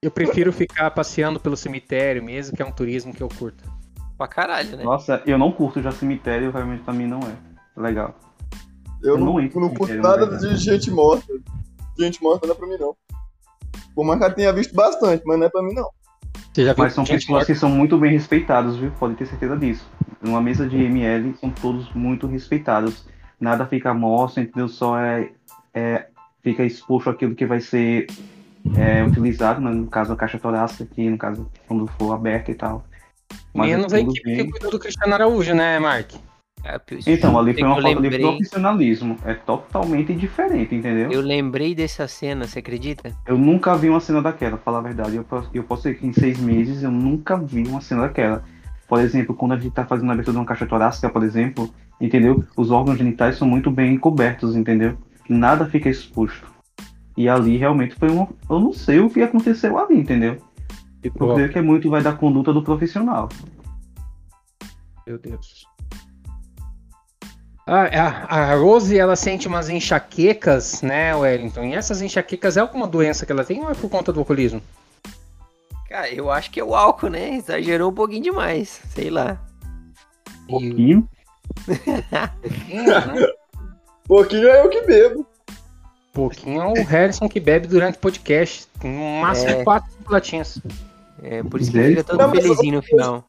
S1: Eu prefiro ficar passeando pelo cemitério mesmo, que é um turismo que eu curto.
S2: Pra caralho, né?
S5: Nossa, eu não curto já cemitério, realmente pra mim não é legal.
S4: Eu, eu não, não, não curto nada de gente morta. Gente morta não é pra mim, não. Por mais que eu tenha visto bastante, mas não é pra mim, não.
S5: Mas são pessoas que são muito bem respeitadas, viu? Pode ter certeza disso. Numa mesa de ML, são todos muito respeitados. Nada fica mostra, entendeu? Só é, é fica exposto aquilo que vai ser é, utilizado, né? no caso a caixa torácica, aqui no caso quando for aberta e tal.
S1: Mas Menos a equipe bem... que cuidou do Cristiano Araújo, né, Mark?
S5: É, então, ali foi uma falta lembrei... de profissionalismo. É totalmente diferente, entendeu?
S2: Eu lembrei dessa cena, você acredita?
S5: Eu nunca vi uma cena daquela, pra falar a verdade. Eu, eu posso dizer que em seis meses eu nunca vi uma cena daquela. Por exemplo, quando a gente tá fazendo a abertura de uma caixa torácica, por exemplo, entendeu? Os órgãos genitais são muito bem cobertos, entendeu? Nada fica exposto. E ali realmente foi um. Eu não sei o que aconteceu ali, entendeu? Eu creio que é muito vai da conduta do profissional.
S1: Meu Deus. A, a, Rose, ela sente umas enxaquecas, né, Wellington? E essas enxaquecas é alguma doença que ela tem ou é por conta do alcoolismo?
S2: Cara, eu acho que é o álcool, né? Exagerou um pouquinho demais. Sei lá.
S5: Pouquinho? [laughs]
S4: pouquinho é eu que bebo.
S1: Pouquinho é o Harrison que bebe durante o podcast. No máximo é. quatro latinhas.
S2: É, por isso que ele fica todo Não, felizinho no final.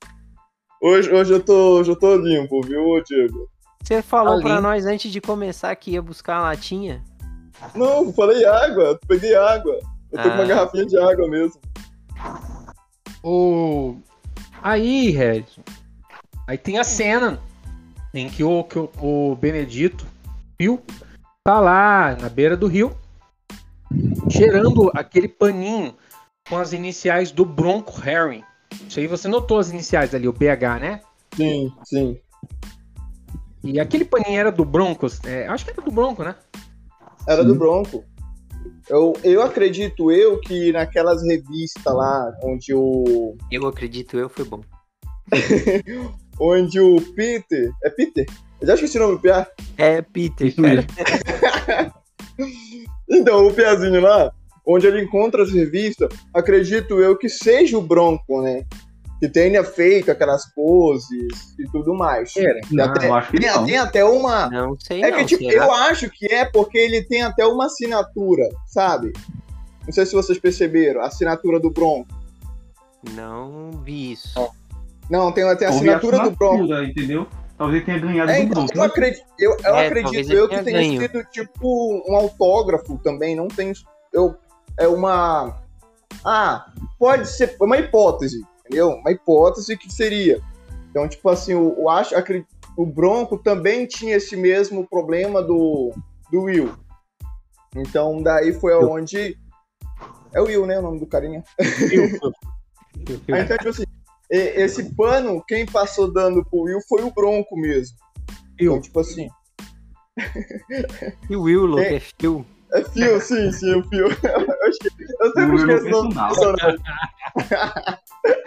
S4: Hoje, hoje, eu tô, hoje eu tô limpo, viu, Diego?
S2: Você falou Ali. pra nós antes de começar que ia buscar uma latinha?
S4: Não, falei água. Peguei água. Eu tô ah. com uma garrafinha de água mesmo.
S1: O... Aí, Red. Aí tem a cena em que o, que o, o Benedito Rio tá lá na beira do rio, cheirando aquele paninho com as iniciais do Bronco Harry. Isso aí você notou as iniciais ali, o BH, né?
S4: Sim, sim.
S1: E aquele paninho era do Broncos? É, acho que era do Bronco, né?
S4: Era do Bronco. Eu, eu acredito eu que naquelas revistas lá, onde o.
S2: Eu acredito eu foi bom. [laughs]
S4: onde o Peter. É Peter? Eu já esqueci o nome do Pia.
S2: É Peter, cara. [laughs]
S4: então, o Piazinho lá, onde ele encontra as revistas, acredito eu que seja o Bronco, né? Que tenha feito aquelas poses e tudo mais.
S5: É, não, até, eu acho que
S4: tem,
S5: não.
S4: tem até uma.
S2: Não sei
S4: É
S2: não,
S4: que, tipo,
S2: será?
S4: eu acho que é porque ele tem até uma assinatura, sabe? Não sei se vocês perceberam, a assinatura do Bronco.
S2: Não vi isso.
S4: Não, tem até a
S5: Houve
S4: assinatura do Bronco.
S5: assinatura, entendeu? Talvez ele tenha ganhado
S4: É,
S5: do
S4: então,
S5: Bronco.
S4: eu acredito, eu, eu
S2: É,
S4: acredito eu que
S2: tenha ganho.
S4: sido tipo um autógrafo também, não tem. Eu, é uma. Ah, pode ser. É uma hipótese, entendeu? Uma hipótese que seria. Então, tipo assim, eu, eu acho. O Bronco também tinha esse mesmo problema do, do Will. Então, daí foi aonde. É o Will, né? O nome do carinha. [laughs] Então, tipo assim, esse pano, quem passou dando pro Will foi o Bronco mesmo. Então, tipo assim.
S2: E o Will, louco,
S4: É.
S2: é Phil.
S4: É Fio, sim, sim, o Fio. [laughs] Eu, esque- eu sempre
S5: O Will
S4: esqueço o nome personagem.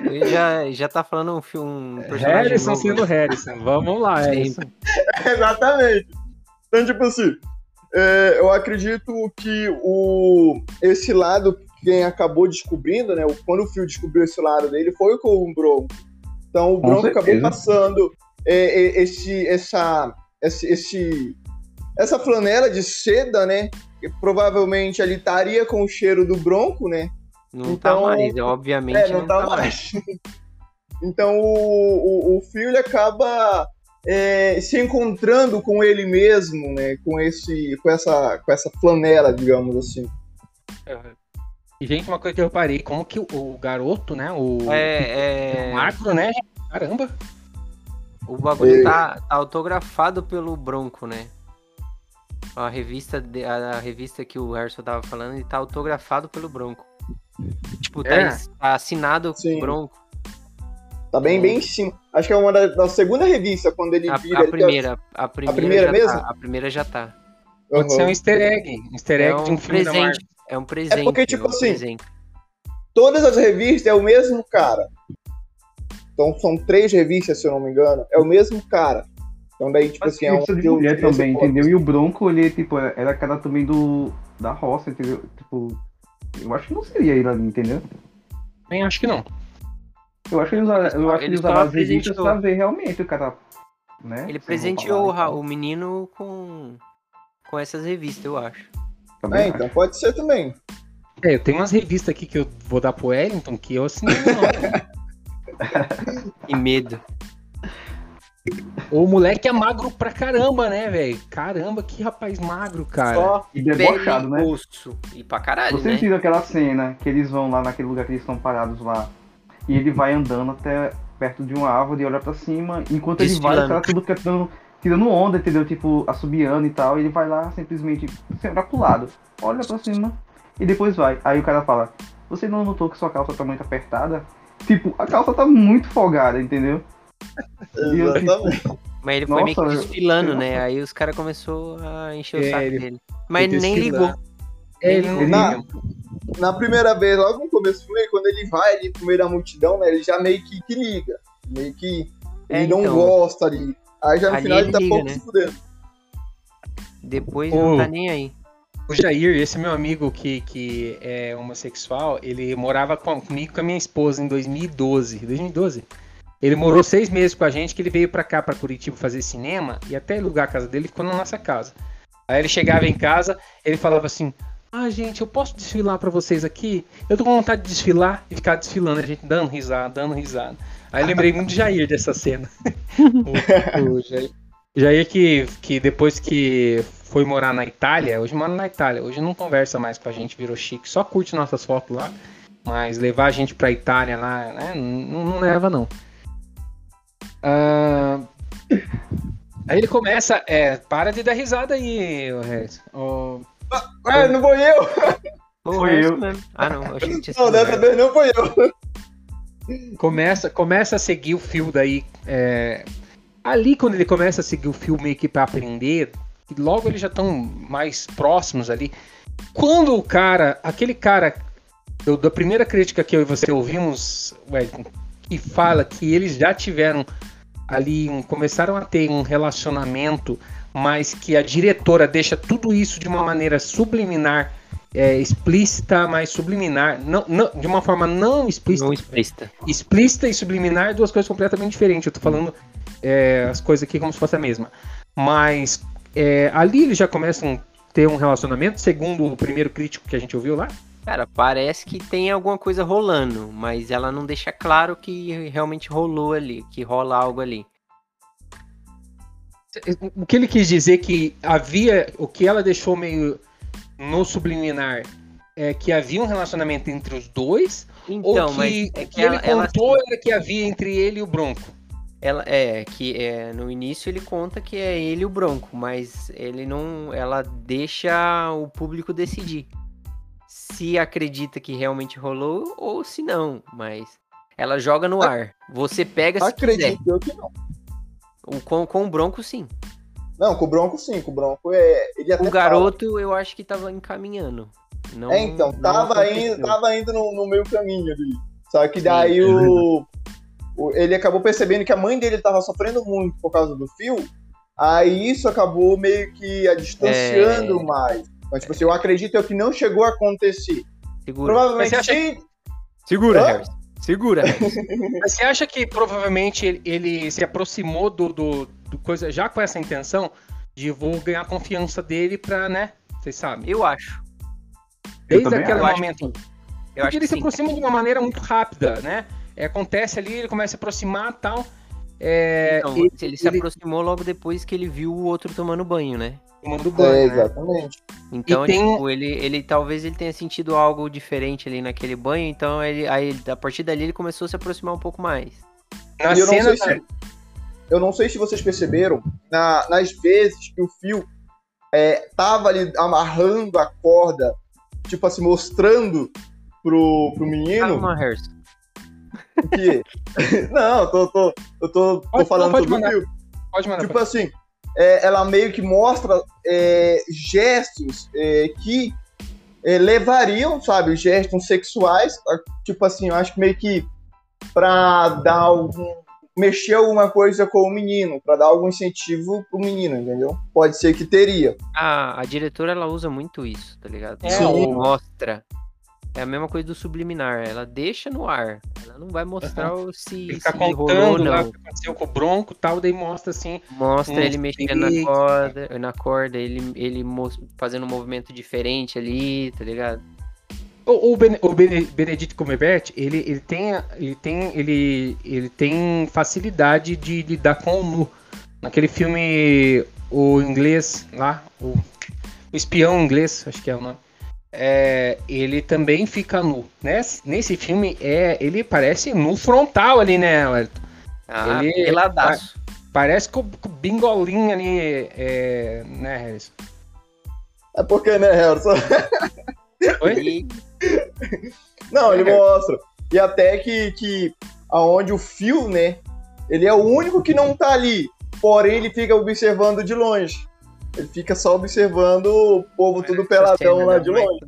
S2: Ele já, já tá falando um filme, um personagem
S1: Harrison
S2: novo.
S1: sendo Harrison. Vamos lá, Harrison. [laughs]
S4: Exatamente. Então, tipo assim, é, eu acredito que o, esse lado, quem acabou descobrindo, né? o- Quando o Fio descobriu esse lado dele, foi com o Bronco. Então, o Bronco acabou passando é, é, esse, essa, esse, esse, essa flanela de seda, né? Que provavelmente ali estaria com o cheiro do Bronco, né?
S2: Não
S4: Então,
S2: tá mais, obviamente
S4: É, não, tá, mais. [laughs] então o, o, o Phil ele acaba é, se encontrando com ele mesmo, né? Com esse, com essa, com essa flanela, digamos assim.
S1: E, gente, uma coisa que eu reparei, como que o, o garoto, né? O,
S2: É, é,
S1: o macro, né? Caramba.
S2: o bagulho
S4: É.
S2: tá, tá autografado pelo Bronco, né? A revista, de- a, a revista que o Harrison tava falando, ele tá autografado pelo Bronco. Tipo, tá,
S1: É.
S2: tá assinado
S4: Sim.
S2: Bronco.
S4: Tá bem, bem em cima. Acho que é uma da, da segunda revista, quando ele
S2: A,
S4: vira.
S2: a
S4: ele
S2: primeira, a primeira,
S4: primeira
S2: já
S4: mesmo?
S2: Tá, a primeira já tá.
S4: Tá...
S1: Pode ser um easter egg. Um easter egg
S2: É
S1: de
S2: um
S1: um filme da Marvel.
S2: presente. É um presente.
S4: porque, tipo
S2: um
S4: assim,
S2: presente.
S4: Todas as revistas é o mesmo cara. Então são três revistas, se eu não me engano. É o mesmo cara. Então daí, tipo
S5: Mas
S4: assim, é um
S5: de mulher também, entendeu? E o Bronco, ele, tipo, era cara também do. da roça, entendeu? Tipo, eu acho que não seria ele ali, entendeu?
S1: Bem, acho que não.
S5: Eu acho que ele usava, eu acho que
S2: Ele
S5: ele usava as revistas pra ver realmente o cara. Né?
S2: Ele
S5: Sem
S2: presenteou o,
S5: e tal.
S2: o menino com, com essas revistas, eu acho.
S5: Também
S4: É,
S5: acho.
S4: então pode ser também.
S1: É, eu tenho umas revistas aqui que eu vou dar pro Wellington que eu assinei o nome. [laughs]
S2: Que medo.
S1: O moleque é magro pra caramba, né, velho? Caramba, que rapaz magro, cara.
S2: Só
S5: E debochado, né?
S2: e osso. E pra caralho,
S5: Vocês
S2: né?
S5: viram aquela cena que eles vão lá naquele lugar que eles estão parados lá e ele vai andando até perto de uma árvore e olha pra cima, enquanto ele vai, o cara tudo fica tirando, tirando onda, entendeu? Tipo, assobiando e tal, e ele vai lá simplesmente sem olhar pro lado, olha pra cima e depois vai. Aí o cara fala, você não notou que sua calça tá muito apertada? Tipo, a calça tá muito folgada, entendeu?
S4: Exatamente.
S2: Mas ele foi meio que
S5: Nossa,
S2: desfilando, né? Aí os caras começaram a encher o
S1: É,
S2: saco
S1: ele
S2: dele. Mas ele nem ligou.
S1: É, ele não
S5: Ele-
S1: liga.
S4: Na primeira vez, logo no começo do filme, quando ele vai ali pro meio da multidão, né? Ele já meio que, que liga. Meio que ele
S2: É,
S4: não
S2: então.
S4: gosta ali. Aí já no
S2: Ali
S4: final ele
S2: ele
S4: tá
S2: liga,
S4: pouco
S2: né?
S4: se fudendo.
S2: Depois
S1: Ô.
S2: não tá nem aí.
S1: O Jair, esse meu amigo que, que é homossexual, ele morava com- comigo e com a minha esposa em 2012. 2012? Ele morou seis meses com a gente, que ele veio pra cá, pra Curitiba, fazer cinema, e até alugar a casa dele, ficou na nossa casa. Aí ele chegava em casa, ele falava assim, ah, gente, eu posso desfilar pra vocês aqui? Eu tô com vontade de desfilar, e ficar desfilando, a gente dando risada, dando risada. Aí eu lembrei muito de Jair dessa cena. o, [laughs] o Jair, Jair que, que depois que foi morar na Itália, hoje mora na Itália, hoje não conversa mais com a gente, virou chique, só curte nossas fotos lá, mas levar a gente pra Itália lá, né, não, não leva não. Ah, aí ele começa, é, para de dar risada aí, o Rex. Ô,
S4: Ah, não foi eu!
S5: Foi
S2: isso
S5: eu.
S2: mesmo. Ah, não. eu Achei que tinha
S4: Não, dessa
S2: o
S4: vez não foi eu.
S1: começa, começa a seguir o fio daí. é, ali quando ele começa a seguir o fio meio que pra aprender, que logo eles já estão mais próximos ali. Quando o cara, aquele cara do- da primeira crítica que eu e você ouvimos, Wellington, que fala que eles já tiveram ali um, começaram a ter um relacionamento, mas que a diretora deixa tudo isso de uma maneira subliminar, é, explícita, mas subliminar, não, não, de uma forma não explícita. Não
S2: explícita.
S1: Explícita e subliminar, duas coisas completamente diferentes. Eu tô falando é, as coisas aqui como se fosse a mesma. Mas é, ali eles já começam a ter um relacionamento, segundo o primeiro crítico que a gente ouviu lá.
S2: Cara, parece que tem alguma coisa rolando, mas ela não deixa claro que realmente rolou ali, que rola algo ali.
S1: O que ele quis dizer que havia, o que ela deixou meio no subliminar é que havia um relacionamento entre os dois, então, ou que, é que, ela, ele contou ela... que havia entre ele e o Bronco?
S2: Ela é que é, no início ele conta que é ele e o Bronco, mas ele não, ela deixa o público decidir se acredita que realmente rolou ou se não, mas ela joga no ar. Você pega se
S4: Acredito quiser. eu que não.
S2: O, com, com o Bronco, sim.
S4: Não, com o Bronco, sim. Com o Bronco, é... Ele
S2: o garoto, fala. eu acho que tava encaminhando.
S4: Não, é, então, tava, indo, tava indo no, no meio caminho ali. Só que daí sim. o, o, ele acabou percebendo que a mãe dele tava sofrendo muito por causa do fio. Aí isso acabou meio que a distanciando é... mais. Mas, tipo assim, eu acredito é que não chegou a acontecer.
S2: Segura.
S1: Provavelmente. Acha...
S2: Segura, Harris. Segura. [laughs]
S1: Mas você acha que provavelmente ele, ele se aproximou do, do, do, coisa já com essa intenção de vou ganhar a confiança dele pra, né? Vocês sabem?
S2: Eu acho.
S1: Desde aquele momento. Eu Porque ele se aproxima de uma maneira muito rápida, né? É, acontece ali, ele começa a se aproximar e tal.
S2: É, então, ele, ele se aproximou logo depois que ele viu o outro tomando banho, né?
S1: tomando banho. É,
S4: né? exatamente.
S2: Né? Então, tem... tipo, ele, ele talvez ele tenha sentido algo diferente ali naquele banho, então ele, aí, a partir dali ele começou a se aproximar um pouco mais.
S4: Na eu, cena, não sei se, eu não sei se vocês perceberam, na, nas vezes que o fio é, tava ali amarrando a corda, tipo assim, mostrando pro, pro menino.
S2: Calma, Harrison.
S4: O quê? [laughs] não, tô, tô, eu tô, tô pode, falando
S1: sobre o fio. Pode mandar.
S4: Tipo pode. assim, é, ela meio que mostra é, gestos é, que é, levariam, sabe, gestos sexuais, tipo assim, eu acho que meio que para dar algum mexer alguma coisa com o menino, para dar algum incentivo pro menino, entendeu? Pode ser que teria.
S2: Ah, a diretora ela usa muito isso, tá ligado?
S1: É, Sim.
S2: mostra é a mesma coisa do subliminar, ela deixa no ar. Ela não vai mostrar uhum. se,
S1: Fica se contando lá o que aconteceu com o bronco tal, daí mostra assim.
S2: Mostra ele mexendo na corda, na corda, ele, ele fazendo um movimento diferente ali, tá ligado?
S1: O, o, ben, o Benedict Cumberbatch, ele, ele, tem, ele, tem, ele, ele tem facilidade de lidar com o nu. Naquele filme, o inglês lá, o, o espião inglês, acho que é o nome é, ele também fica nu. Né? Nesse filme, é, ele parece nu frontal ali, né, Wellington?
S2: Ah, ele, peladaço.
S1: Parece com o bingolinho ali, é, né, Harrison?
S4: É porque, né, Harrison?
S1: Oi?
S4: Não, ele mostra. E até que, que aonde o fio, né, ele é o único que não tá ali, porém ele fica observando de longe. Ele fica só observando o povo tudo peladão lá de longe.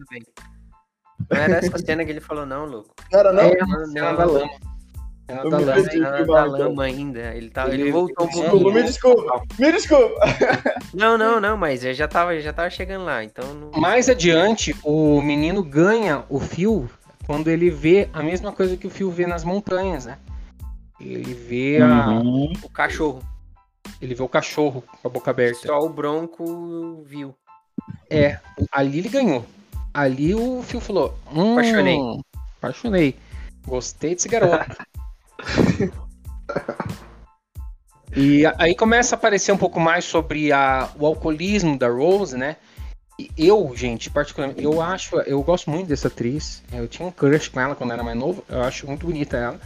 S2: Não era essa cena que ele falou, não, louco.
S4: Não era, não?
S1: É, não, não, da lama.
S2: É da lama, é da lama ainda. Ele, tá, ele, ele voltou um
S4: pouco. Me desculpa, me desculpa. [laughs]
S2: Não, não, não, mas eu já tava, já tava chegando lá, então. Não...
S1: Mais adiante, o menino ganha o fio quando ele vê a mesma coisa que o fio vê nas montanhas, né? Ele vê uhum.
S2: a... o cachorro.
S1: Ele vê o cachorro com a boca aberta.
S2: Só o Bronco viu.
S1: É, ali ele ganhou. Ali o Phil falou: hum,
S2: Apaixonei.
S1: Apaixonei. Gostei desse garoto. [laughs] e aí começa a aparecer um pouco mais sobre a, o alcoolismo da Rose, né? E eu, gente, particularmente, eu acho, eu gosto muito dessa atriz. Eu tinha um crush com ela quando era mais novo. Eu acho muito bonita ela.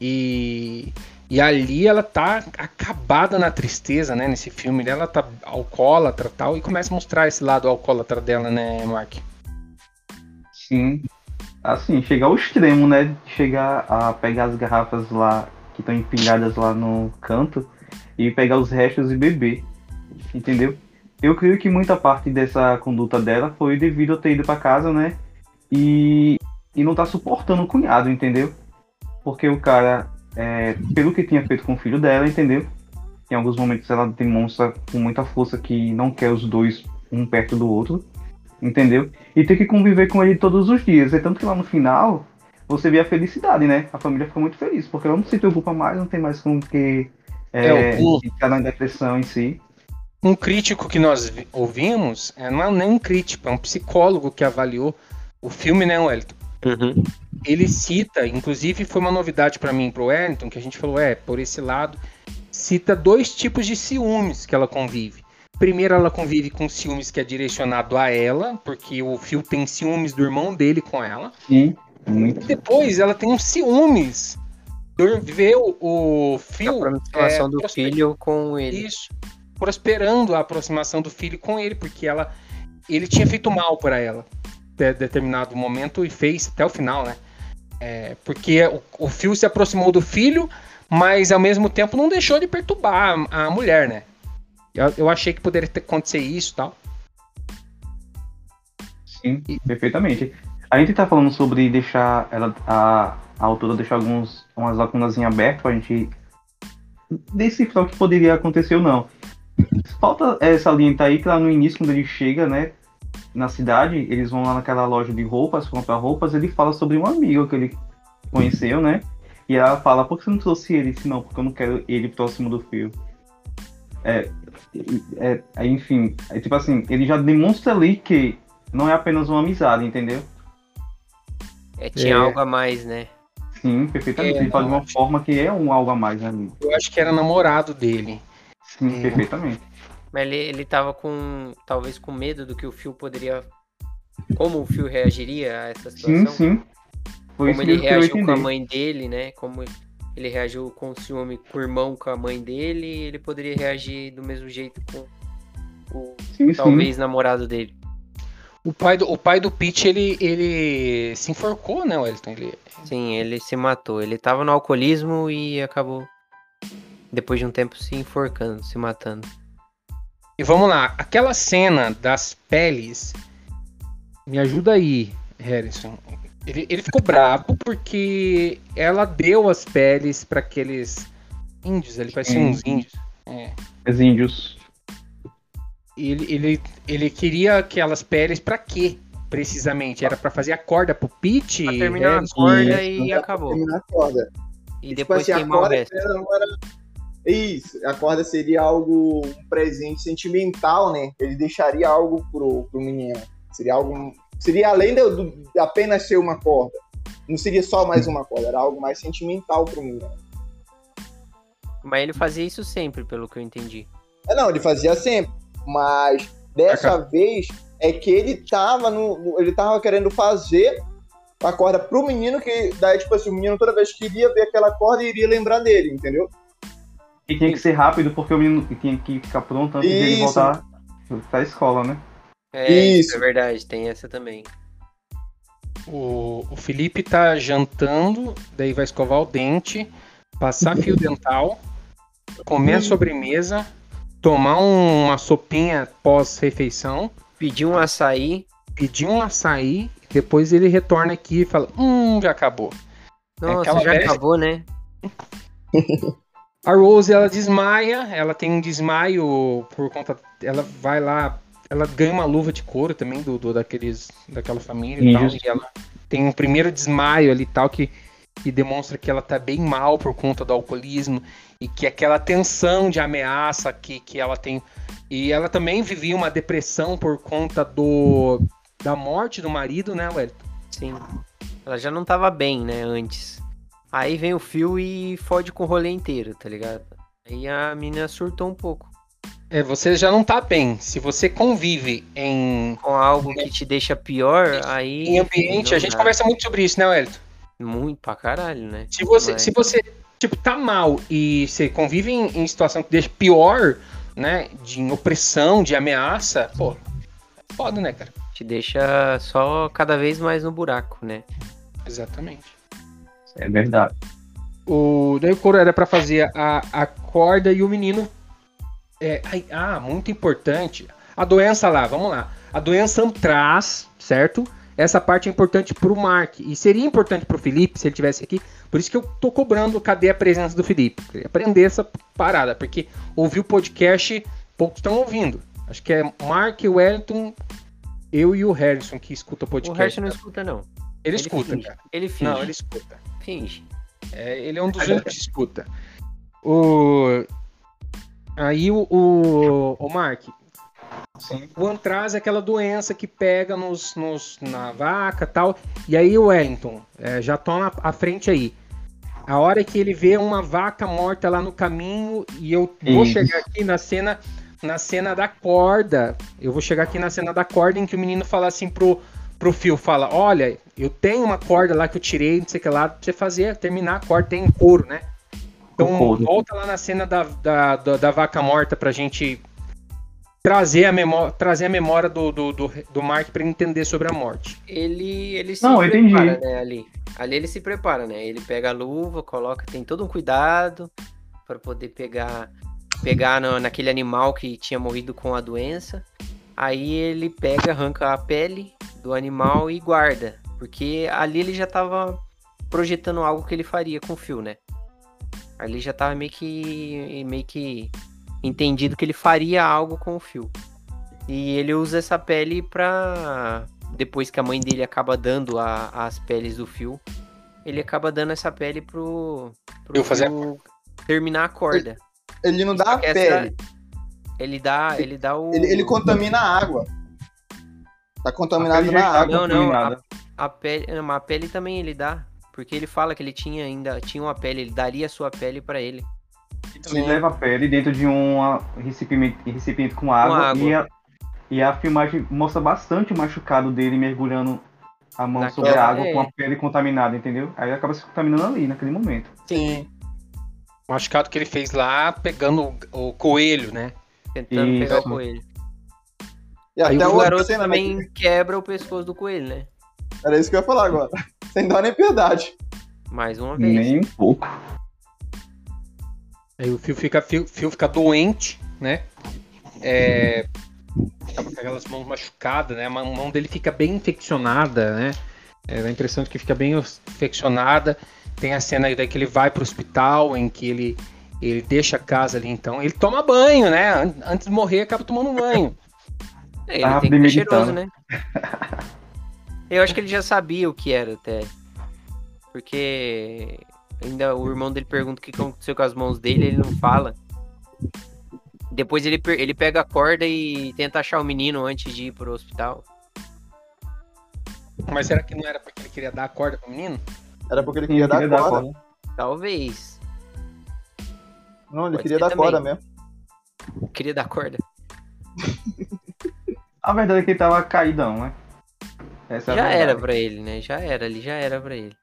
S1: E e ali ela tá acabada na tristeza, né? Nesse filme. Né? Ela tá alcoólatra tal. E começa a mostrar esse lado alcoólatra dela, né, Mark?
S5: Sim. Assim, chegar ao extremo, né? Chegar a pegar as garrafas lá que estão empilhadas lá no canto e pegar os restos e beber. Entendeu? Eu creio que muita parte dessa conduta dela foi devido a ter ido para casa, né? E, e não tá suportando o cunhado, entendeu? Porque o cara é, pelo que tinha feito com o filho dela, entendeu? Em alguns momentos ela demonstra com muita força que não quer os dois um perto do outro, entendeu? E tem que conviver com ele todos os dias. É tanto que lá no final você vê a felicidade, né? A família fica muito feliz, porque ela não se preocupa mais, não tem mais com que é, é, o... ficar na depressão em si.
S1: Um crítico que nós ouvimos, é, não é nem um crítico, é um psicólogo que avaliou o filme, né, Wellington? Uhum. Ele cita, inclusive foi uma novidade para mim, pro Wellington, que a gente falou, é, por esse lado, cita dois tipos de ciúmes que ela convive. Primeiro, ela convive com ciúmes que é direcionado a ela, porque o Phil tem ciúmes do irmão dele com ela.
S5: Sim.
S1: Muito. E depois ela tem uns ciúmes. Ver o, o Phil.
S2: A aproximação é, do filho com ele.
S1: Isso. Prosperando a aproximação do filho com ele, porque ela. Ele tinha feito mal para ela em determinado momento e fez até o final, né? É, porque o, o Phil se aproximou do filho, mas ao mesmo tempo não deixou de perturbar a, a mulher, né? Eu, eu achei que poderia ter acontecer isso e tal.
S5: Sim, perfeitamente. A gente tá falando sobre deixar ela, a, a autora deixar alguns, umas lacunas em aberto pra gente decifrar o que poderia acontecer ou não. Falta essa linha tá aí que lá no início, quando ele chega, né, na cidade, eles vão lá naquela loja de roupas, comprar roupas, ele fala sobre um amigo que ele conheceu, né? E ela fala, por que você não trouxe ele? Disse, não, porque eu não quero ele próximo do fio. É, é, é, enfim, é, tipo assim, ele já demonstra ali que não é apenas uma amizade, entendeu?
S2: É, tinha é. algo a mais, né?
S5: Sim, perfeitamente. É, ele fala de uma forma que é um algo a mais ali.
S1: Eu acho que era namorado dele.
S5: Sim, é. perfeitamente.
S2: Mas ele, ele tava com. talvez com medo do que o Phil poderia. Como o Phil reagiria a essa situação.
S5: Sim, sim.
S2: Foi como ele reagiu com a mãe dele, né? Como ele reagiu com o ciúme com o irmão, com a mãe dele, ele poderia reagir do mesmo jeito com o sim, talvez sim. namorado dele.
S1: O pai do, o pai do Pete, ele, ele se enforcou, né, Wellington? Ele...
S2: Sim, ele se matou. Ele tava no alcoolismo e acabou, depois de um tempo, se enforcando, se matando.
S1: E vamos lá, aquela cena das peles. Me ajuda aí, Harrison. Ele, ele ficou bravo porque ela deu as peles para aqueles índios, ele pareciam uns índios. É.
S5: Os índios
S1: ele, ele, ele queria aquelas peles para quê? Precisamente, era para fazer a corda pro Pete?
S2: Pra terminar a corda e, e acabou. Terminar a corda. E, tipo depois tipo assim, queimar o resto. Era...
S4: Isso, a corda seria algo, um presente sentimental, né? Ele deixaria algo pro, pro menino. Seria algo. Seria além de, de apenas ser uma corda. Não seria só mais uma corda, era algo mais sentimental pro menino.
S2: Mas ele fazia isso sempre, pelo que eu entendi.
S4: É, não, ele fazia sempre. Mas dessa vez é que ele tava no. Ele tava querendo fazer a corda pro menino, que daí, tipo assim, o menino toda vez que iria ver aquela corda iria lembrar dele, entendeu?
S5: E tinha que ser rápido, porque o menino tinha que ficar pronto antes dele voltar pra escola, né?
S2: É, isso. é verdade, tem essa também.
S1: O, o Felipe tá jantando, daí vai escovar o dente, passar fio [laughs] dental, comer a sobremesa, tomar uma sopinha pós-refeição.
S2: Pedir um açaí.
S1: Pedir um açaí. Depois ele retorna aqui e fala: Hum, já acabou.
S2: Nossa, é já velha... acabou, né? [laughs]
S1: A Rose ela desmaia, ela tem um desmaio por conta. Ela vai lá, ela ganha uma luva de couro também do, do daqueles, daquela família e tal. E ela tem um primeiro desmaio ali tal que, que demonstra que ela tá bem mal por conta do alcoolismo e que aquela tensão de ameaça que, que ela tem. E ela também vivia uma depressão por conta do da morte do marido, né, Wellington?
S2: Sim. Ela já não tava bem, né, antes. Aí vem o fio e fode com o rolê inteiro, tá ligado? Aí a menina surtou um pouco.
S1: É, você já não tá bem. Se você convive em.
S2: Com algo que te deixa pior, aí.
S1: Em ambiente, a gente nada. conversa muito sobre isso, né, Wellington?
S2: Muito pra caralho, né?
S1: Se você, Mas... se você tipo, tá mal e você convive em, em situação que deixa pior, né? De opressão, de ameaça, pô, é foda, né, cara?
S2: Te deixa só cada vez mais no buraco, né?
S1: Exatamente.
S5: É verdade.
S1: O, daí o coro era para fazer a, a corda e o menino. É, ah, muito importante. A doença lá, vamos lá. A doença traz, certo? essa parte é importante para o Mark. E seria importante para o Felipe se ele tivesse aqui. Por isso que eu tô cobrando cadê a presença do Felipe. Aprender essa parada. Porque ouvir o podcast, poucos estão ouvindo. Acho que é Mark Wellington, eu e o Harrison que escuta o podcast.
S2: O Harrison não escuta, não.
S1: Ele, ele escuta,
S2: finge.
S1: cara.
S2: Ele finge.
S1: Não, ele escuta.
S2: Finge.
S1: É, ele é um dos únicos que escuta. O... Aí o, o, o Mark, Sim. O antraz é aquela doença que pega nos, nos na vaca tal. E aí o Wellington, é, já toma à frente aí. A hora que ele vê uma vaca morta lá no caminho e eu vou Isso. chegar aqui na cena na cena da corda. Eu vou chegar aqui na cena da corda em que o menino fala assim pro pro fio, fala: "Olha, eu tenho uma corda lá que eu tirei, não sei o que lá, pra você fazer, terminar a corda tem couro, né?" Então volta lá na cena da, da, da, da vaca morta pra gente trazer a memória, trazer a memória do, do, do, do Mark para entender sobre a morte.
S2: Ele, ele se
S5: Não,
S2: prepara,
S5: entendi.
S2: né, ali. Ali ele se prepara, né? Ele pega a luva, coloca, tem todo um cuidado para poder pegar pegar no, naquele animal que tinha morrido com a doença. Aí ele pega, arranca a pele do animal e guarda, porque ali ele já estava projetando algo que ele faria com o fio, né? Ali já tava meio que meio que entendido que ele faria algo com o fio. E ele usa essa pele pra. Depois que a mãe dele acaba dando a, as peles do fio, ele acaba dando essa pele pro. pro
S1: Eu fazer
S2: fio terminar a corda.
S4: Ele não dá a
S2: essa-
S4: pele,
S2: Ele dá, ele dá o.
S4: ele, ele contamina a água. Tá contaminado na
S5: tá
S4: água.
S2: Não, não,
S5: contaminada.
S2: A pele, a pele também ele dá. Porque ele fala que ele tinha ainda tinha uma pele, ele daria a sua pele pra ele.
S5: Ele
S4: Sim.
S5: leva a pele dentro de um ah, recipiente, recipiente com água,
S2: água.
S5: E, a, e a filmagem mostra bastante o machucado dele mergulhando a mão
S2: Naquela-
S5: sobre a água
S2: é.
S5: com a pele contaminada, entendeu? Aí ele acaba se contaminando ali, naquele momento.
S4: Sim.
S1: O machucado que ele fez lá, pegando o, o coelho, né?
S2: Tentando
S5: Isso.
S2: pegar o coelho.
S4: E
S1: Aí
S4: até
S2: o garoto
S4: cena,
S2: também
S4: né?
S2: quebra o pescoço do coelho, né?
S4: Era isso que eu ia falar agora. [laughs] Sem dó nem piedade.
S2: Mais uma vez.
S5: Nem um pouco.
S1: Aí o fio fica, fio, fio fica doente, né? É, tá com aquelas mãos machucadas, né? A mão dele fica bem infeccionada, né? É, dá a impressão de que fica bem infeccionada. Tem a cena daí que ele vai pro hospital, em que ele, ele deixa a casa ali, então. Ele toma banho, né? An- Antes de morrer, acaba tomando banho.
S2: É, Ele
S5: Tava
S2: tem que cheiroso, né? Eu acho que ele já sabia o que era até. Porque ainda o irmão dele pergunta o que aconteceu com as mãos dele, ele não fala. Depois ele, ele pega a corda e tenta achar o menino antes de ir pro hospital.
S1: Mas será que não era porque ele queria dar a corda pro menino?
S4: Era porque ele queria dar
S5: queria dar
S4: corda.
S5: corda.
S2: Talvez.
S4: Não, ele
S2: Pode
S4: queria dar
S2: também.
S4: corda mesmo.
S2: Queria dar corda. [laughs]
S5: A verdade é que ele tava caidão, né? Essa é
S2: Já era pra ele, né? Já era, ali já era pra ele.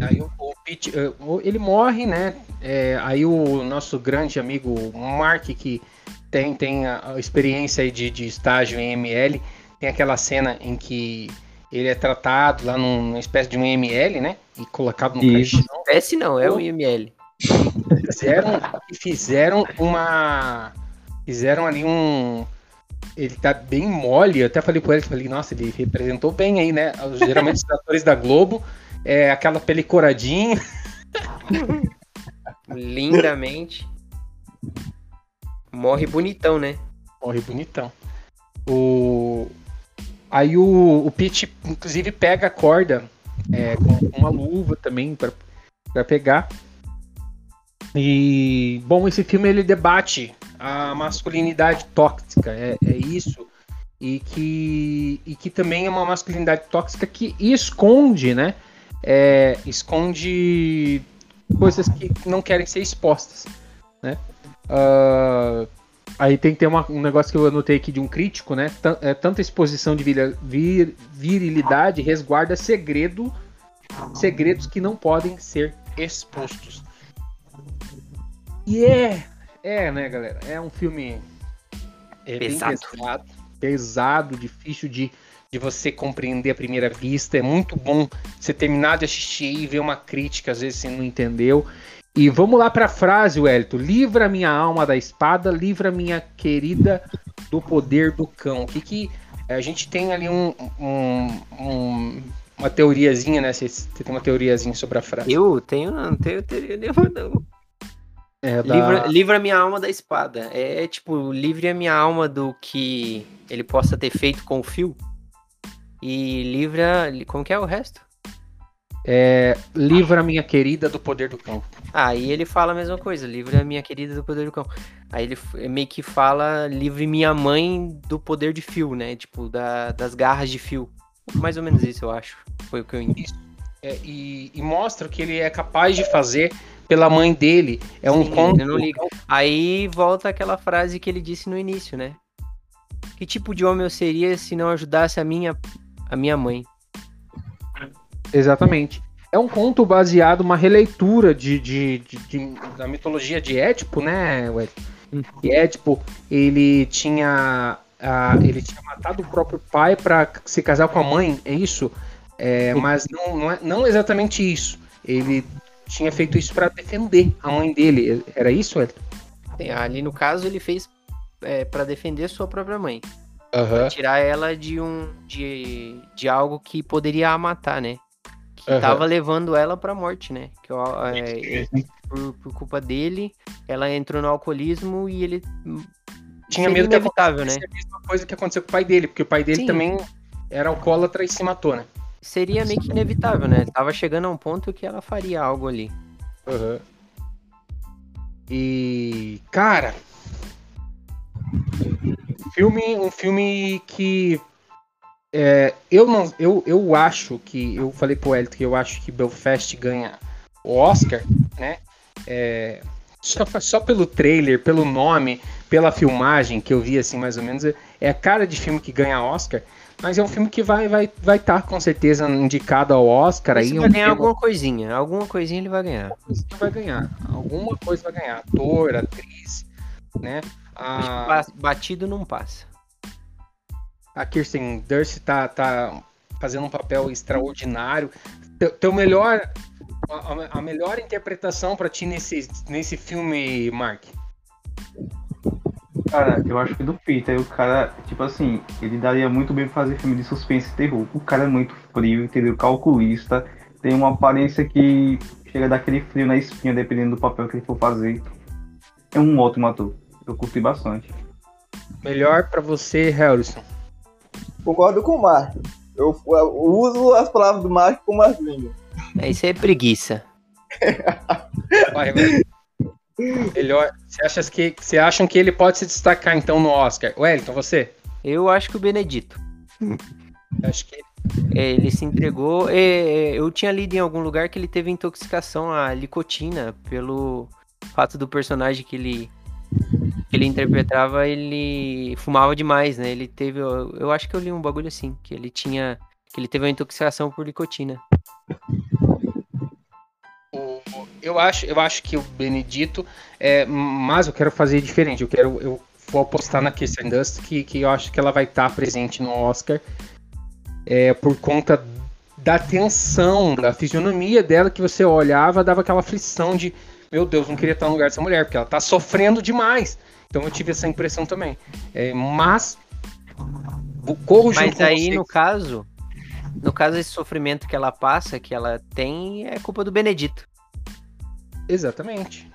S1: Aí o, o Pete, eh, ele morre, né? É, aí o nosso grande amigo Mark, que tem, tem a, a experiência aí de, de estágio em ML, tem aquela cena em que ele é tratado lá num- numa espécie de um ML, né? E colocado no caixão.
S2: PS não, é
S1: Oh.
S2: o IML.
S1: Fizeram, e fizeram uma. Fizeram ali um. Ele tá bem mole. Eu até falei pro ele, falei, nossa, ele representou bem aí, né? Geralmente os [laughs] atores da Globo, é aquela pele coradinha. [laughs]
S2: Lindamente. Morre bonitão, né?
S1: Morre bonitão. O... Aí o, o Pete, inclusive, pega a corda é, com uma luva também pra pegar. E, bom, esse filme ele debate a masculinidade tóxica, é, é isso. E que, e que também é uma masculinidade tóxica que esconde, né? É, esconde coisas que não querem ser expostas, né? Ah, Aí tem que ter uma- um negócio que eu anotei aqui de um crítico, né? Tan- é, tanta exposição de vira- vir- virilidade resguarda segredo, segredos que não podem ser expostos. E é, é, né, galera? É um filme é
S2: Pesado.
S1: pesado, pesado, difícil de, de você compreender à primeira vista. É muito bom você terminar de assistir e ver uma crítica, às vezes você não entendeu. E vamos lá para a frase, Wellington. Livra minha alma da espada, livra minha querida do poder do cão. O que, que A gente tem ali um, um, um uma teoriazinha, né? Você, tem uma teoriazinha sobre a frase.
S2: Eu tenho, não tenho teoria nenhuma, não. É, da... livra, livra minha alma da espada. É tipo, livre a minha alma do que ele possa ter feito com o fio. E livra. Como que é o resto?
S1: É, livra a minha querida do poder do cão.
S2: Aí ele fala a mesma coisa, livra a minha querida do poder do cão. Aí ele meio que fala, livre minha mãe do poder de fio, né? Tipo, da, das garras de fio. Mais ou menos isso, eu acho. Foi o que eu entendi.
S1: É, e, e, mostra o que ele é capaz de fazer pela mãe dele. É um conto.
S2: Aí volta aquela frase que ele disse no início, né? Que tipo de homem eu seria se não ajudasse a minha, a minha mãe?
S1: Exatamente. É um conto baseado, uma releitura de, de, de, de da mitologia de Édipo, né, Ué? Uhum. E Édipo, ele tinha, uh, ele tinha matado o próprio pai para se casar com a mãe, é isso? É, mas não, não, é, não exatamente isso. Ele tinha feito isso para defender a mãe dele. Era isso, Elton?
S2: Ali no caso ele fez é, para defender sua própria mãe.
S1: Uhum. Pra
S2: tirar ela de um de, de algo que poderia a matar, né? Que uhum. tava levando ela pra morte, né? Que, é, por, por, culpa dele, ela entrou no alcoolismo e ele.
S1: Tinha medo inevitável, que né? a mesma coisa que aconteceu com o pai dele, porque o pai dele Sim. também era alcoólatra e se matou, né?
S2: Seria meio que inevitável, né? Tava chegando a um ponto que ela faria algo ali.
S1: Uhum. E. Cara. Filme, um filme que é, eu não, eu, eu acho que eu falei pro Elton que eu acho que Belfast ganha o Oscar, né? É, só, só pelo trailer, pelo nome, pela filmagem que eu vi assim mais ou menos, é a cara de filme que ganha Oscar. Mas é um filme que vai vai vai estar tá, com certeza indicado ao Oscar aí.
S2: Vai ganhar alguma coisinha, alguma coisinha ele vai ganhar.
S1: Vai ganhar, alguma coisa vai ganhar. Ator, atriz, né?
S2: A... Batido não passa
S1: a Kirsten Dunst tá, tá fazendo um papel extraordinário. Teu, teu melhor, a, a, melhor interpretação para ti nesse, nesse filme, Mark?
S5: Cara, eu acho que do Peter, o cara, tipo assim, ele daria muito bem fazer filme de suspense e terror. O cara é muito frio, entendeu? Calculista, tem uma aparência que chega daquele frio na espinha, dependendo do papel que ele for fazer. É um ótimo ator. Eu curti bastante.
S1: Melhor para você, Harrison.
S4: Concordo com o Mark. Eu, eu, uso as palavras do Mark como as minhas.
S2: É, isso é preguiça.
S1: Vai, vai. Melhor. Você, acha que, você acham que ele pode se destacar então no Oscar? Wellington, você?
S2: Eu acho que o Benedito. [laughs]
S1: acho que
S2: é, ele se entregou. É, eu tinha lido em algum lugar que ele teve intoxicação à licotina pelo fato do personagem que ele que ele interpretava, ele fumava demais, né? Ele teve, eu, eu acho que eu li um bagulho assim, que ele tinha, que ele teve uma intoxicação por nicotina.
S1: Eu acho, eu acho que o Benedito, é, mas eu quero fazer diferente. Eu quero, eu vou apostar na Kirsten Dunst que, que eu acho que ela vai estar presente no Oscar, é, por conta da tensão, da fisionomia dela que você olhava, dava aquela aflição de meu Deus, não queria estar no lugar dessa mulher, porque ela tá sofrendo demais. Então eu tive essa impressão também. É, mas
S2: corro Mas aí no caso, no caso esse sofrimento que ela passa, que ela tem, é culpa do Benedito.
S1: Exatamente.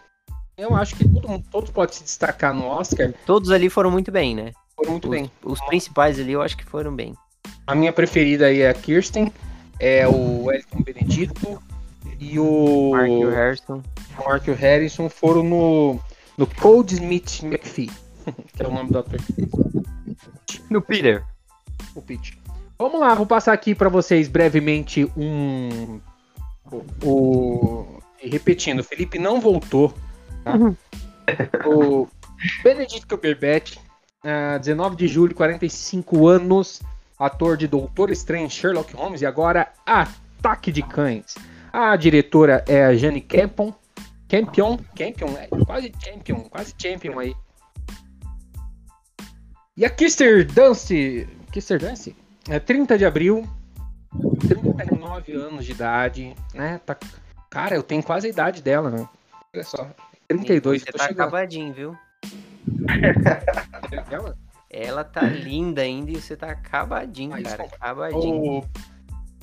S1: Eu acho que todo, todos podem se destacar no Oscar.
S2: Todos ali foram muito bem, né?
S1: Foram muito
S2: os,
S1: bem.
S2: Os principais ali eu acho que foram bem.
S1: A minha preferida aí é a Kirsten, é o Elton Benedito e o
S2: Mark Harrison.
S1: Mark Harrison foram no no Cold Smith McPhee, [laughs] que é o nome do ator.
S2: No Peter.
S1: O Pete. Vamos lá, vou passar aqui para vocês brevemente um. O, o... Repetindo, o Felipe não voltou. Tá? Uhum. O Benedict Cumberbatch, uh, 19 de julho, 45 anos, ator de Doutor Estranho, Sherlock Holmes e agora Ataque de Cães. A diretora é a Jane Campion, Campion, Campion, é quase Champion, quase Champion aí. E a Kister Dance, Kister Dance, é 30 de abril, 39 anos de idade, né? Tá, cara, eu tenho quase a idade dela, né? Olha só, 32.
S2: Você tá chegando. acabadinho, viu? [laughs] Ela tá linda ainda e você tá acabadinho, Mas, cara. Acabadinho. O...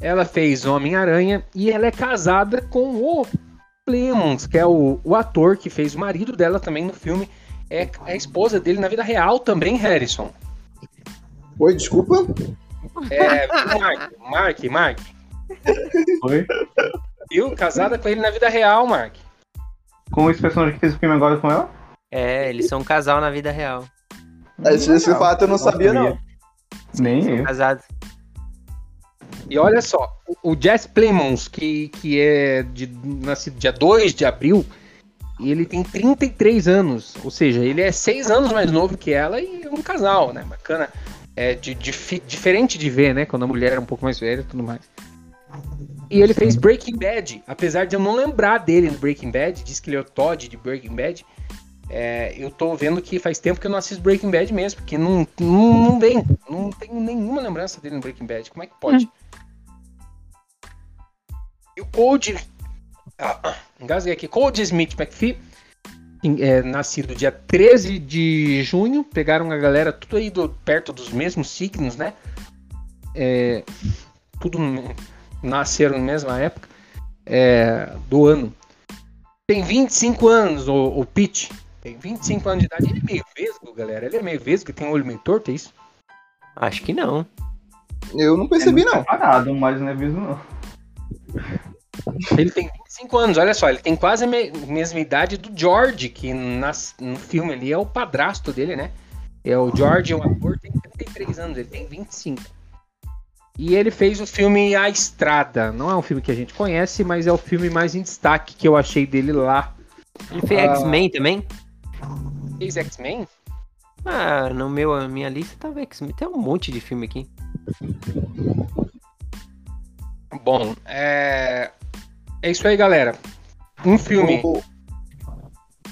S1: Ela fez Homem-Aranha e ela é casada com o Clemons, que é o, o ator que fez o marido dela também no filme. É a esposa dele na vida real também, Harrison.
S4: Oi, desculpa.
S1: É, Mark, Mark, Mark.
S5: Oi?
S1: Viu? Casada com ele na vida real, Mark.
S5: Com esse personagem que fez o filme agora com ela?
S2: É, eles são um casal na vida real.
S4: Esse, esse fato eu não, não sabia, sabia, não.
S5: Nem eu.
S2: Casados.
S1: E olha só, o Jess Plemons, que, que é de, nascido dia 2 de abril, e ele tem 33 anos. Ou seja, ele é 6 anos mais novo que ela e é um casal, né? Bacana. É de, de, diferente de ver, né? Quando a mulher é um pouco mais velha e tudo mais. E ele fez Breaking Bad, apesar de eu não lembrar dele no Breaking Bad, diz que ele é o Todd de Breaking Bad. É, eu tô vendo que faz tempo que eu não assisto Breaking Bad mesmo, porque não, não, não vem, não tenho nenhuma lembrança dele no Breaking Bad. Como é que pode? Hum. E o Cold. Ah, engasguei aqui. Cold Smith McPhee, é, nascido dia 13 de junho. Pegaram a galera tudo aí do, perto dos mesmos signos, né? É, tudo nasceram na mesma época é, do ano. Tem 25 anos, o, o Pete. Tem 25 anos de idade. Ele é meio vesgo, galera. Ele é meio vesgo, tem um olho meio torto, é isso?
S2: Acho que não.
S4: Eu não percebi, é não.
S5: Parado, mas não é vesgo, não.
S1: Ele tem 25 anos, olha só, ele tem quase a mesma idade do George, que nas, no filme ali é o padrasto dele, né? É o George, o ator, tem 33 anos, ele tem 25. E ele fez o filme A Estrada. Não é um filme que a gente conhece, mas é o filme mais em destaque que eu achei dele lá.
S2: Ele fez uh... X-Men também?
S1: Fez X-Men?
S2: Ah, no meu, a minha lista tava X-Men. Tem um monte de filme aqui.
S1: Bom, é. É isso aí, galera. Um filme. O,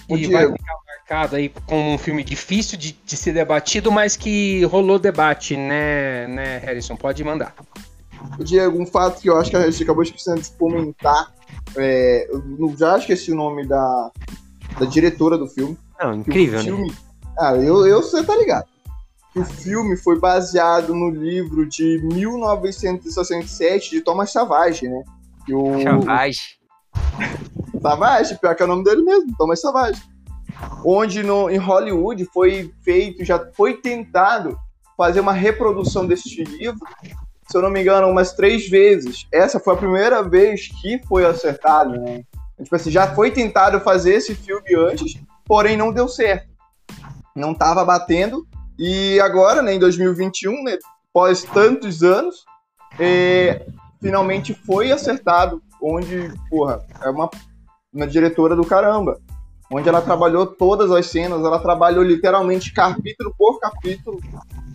S1: o e vai ficar marcado aí com um filme difícil de, de ser debatido, mas que rolou debate, né, né, Harrison? Pode mandar.
S4: O Diego, um fato que eu acho que a gente acabou esquecendo de comentar. É, eu já esqueci o nome da, da diretora do filme.
S2: Não, incrível,
S4: filme,
S2: né?
S4: Ah, eu, eu você tá ligado. O filme foi baseado no livro de 1967 de Thomas Savage, né?
S2: O... Savage. [laughs]
S4: Savage, pior que é o nome dele mesmo, Thomas Savage. Onde no, em Hollywood foi feito, já foi tentado fazer uma reprodução deste livro, se eu não me engano, umas três vezes. Essa foi a primeira vez que foi acertado, né? Tipo assim, já foi tentado fazer esse filme antes, porém não deu certo. Não tava batendo. E agora, né, em 2021, né, após tantos anos, é, finalmente foi acertado, onde, porra, é uma, uma diretora do caramba. Onde ela trabalhou todas as cenas, ela trabalhou literalmente capítulo por capítulo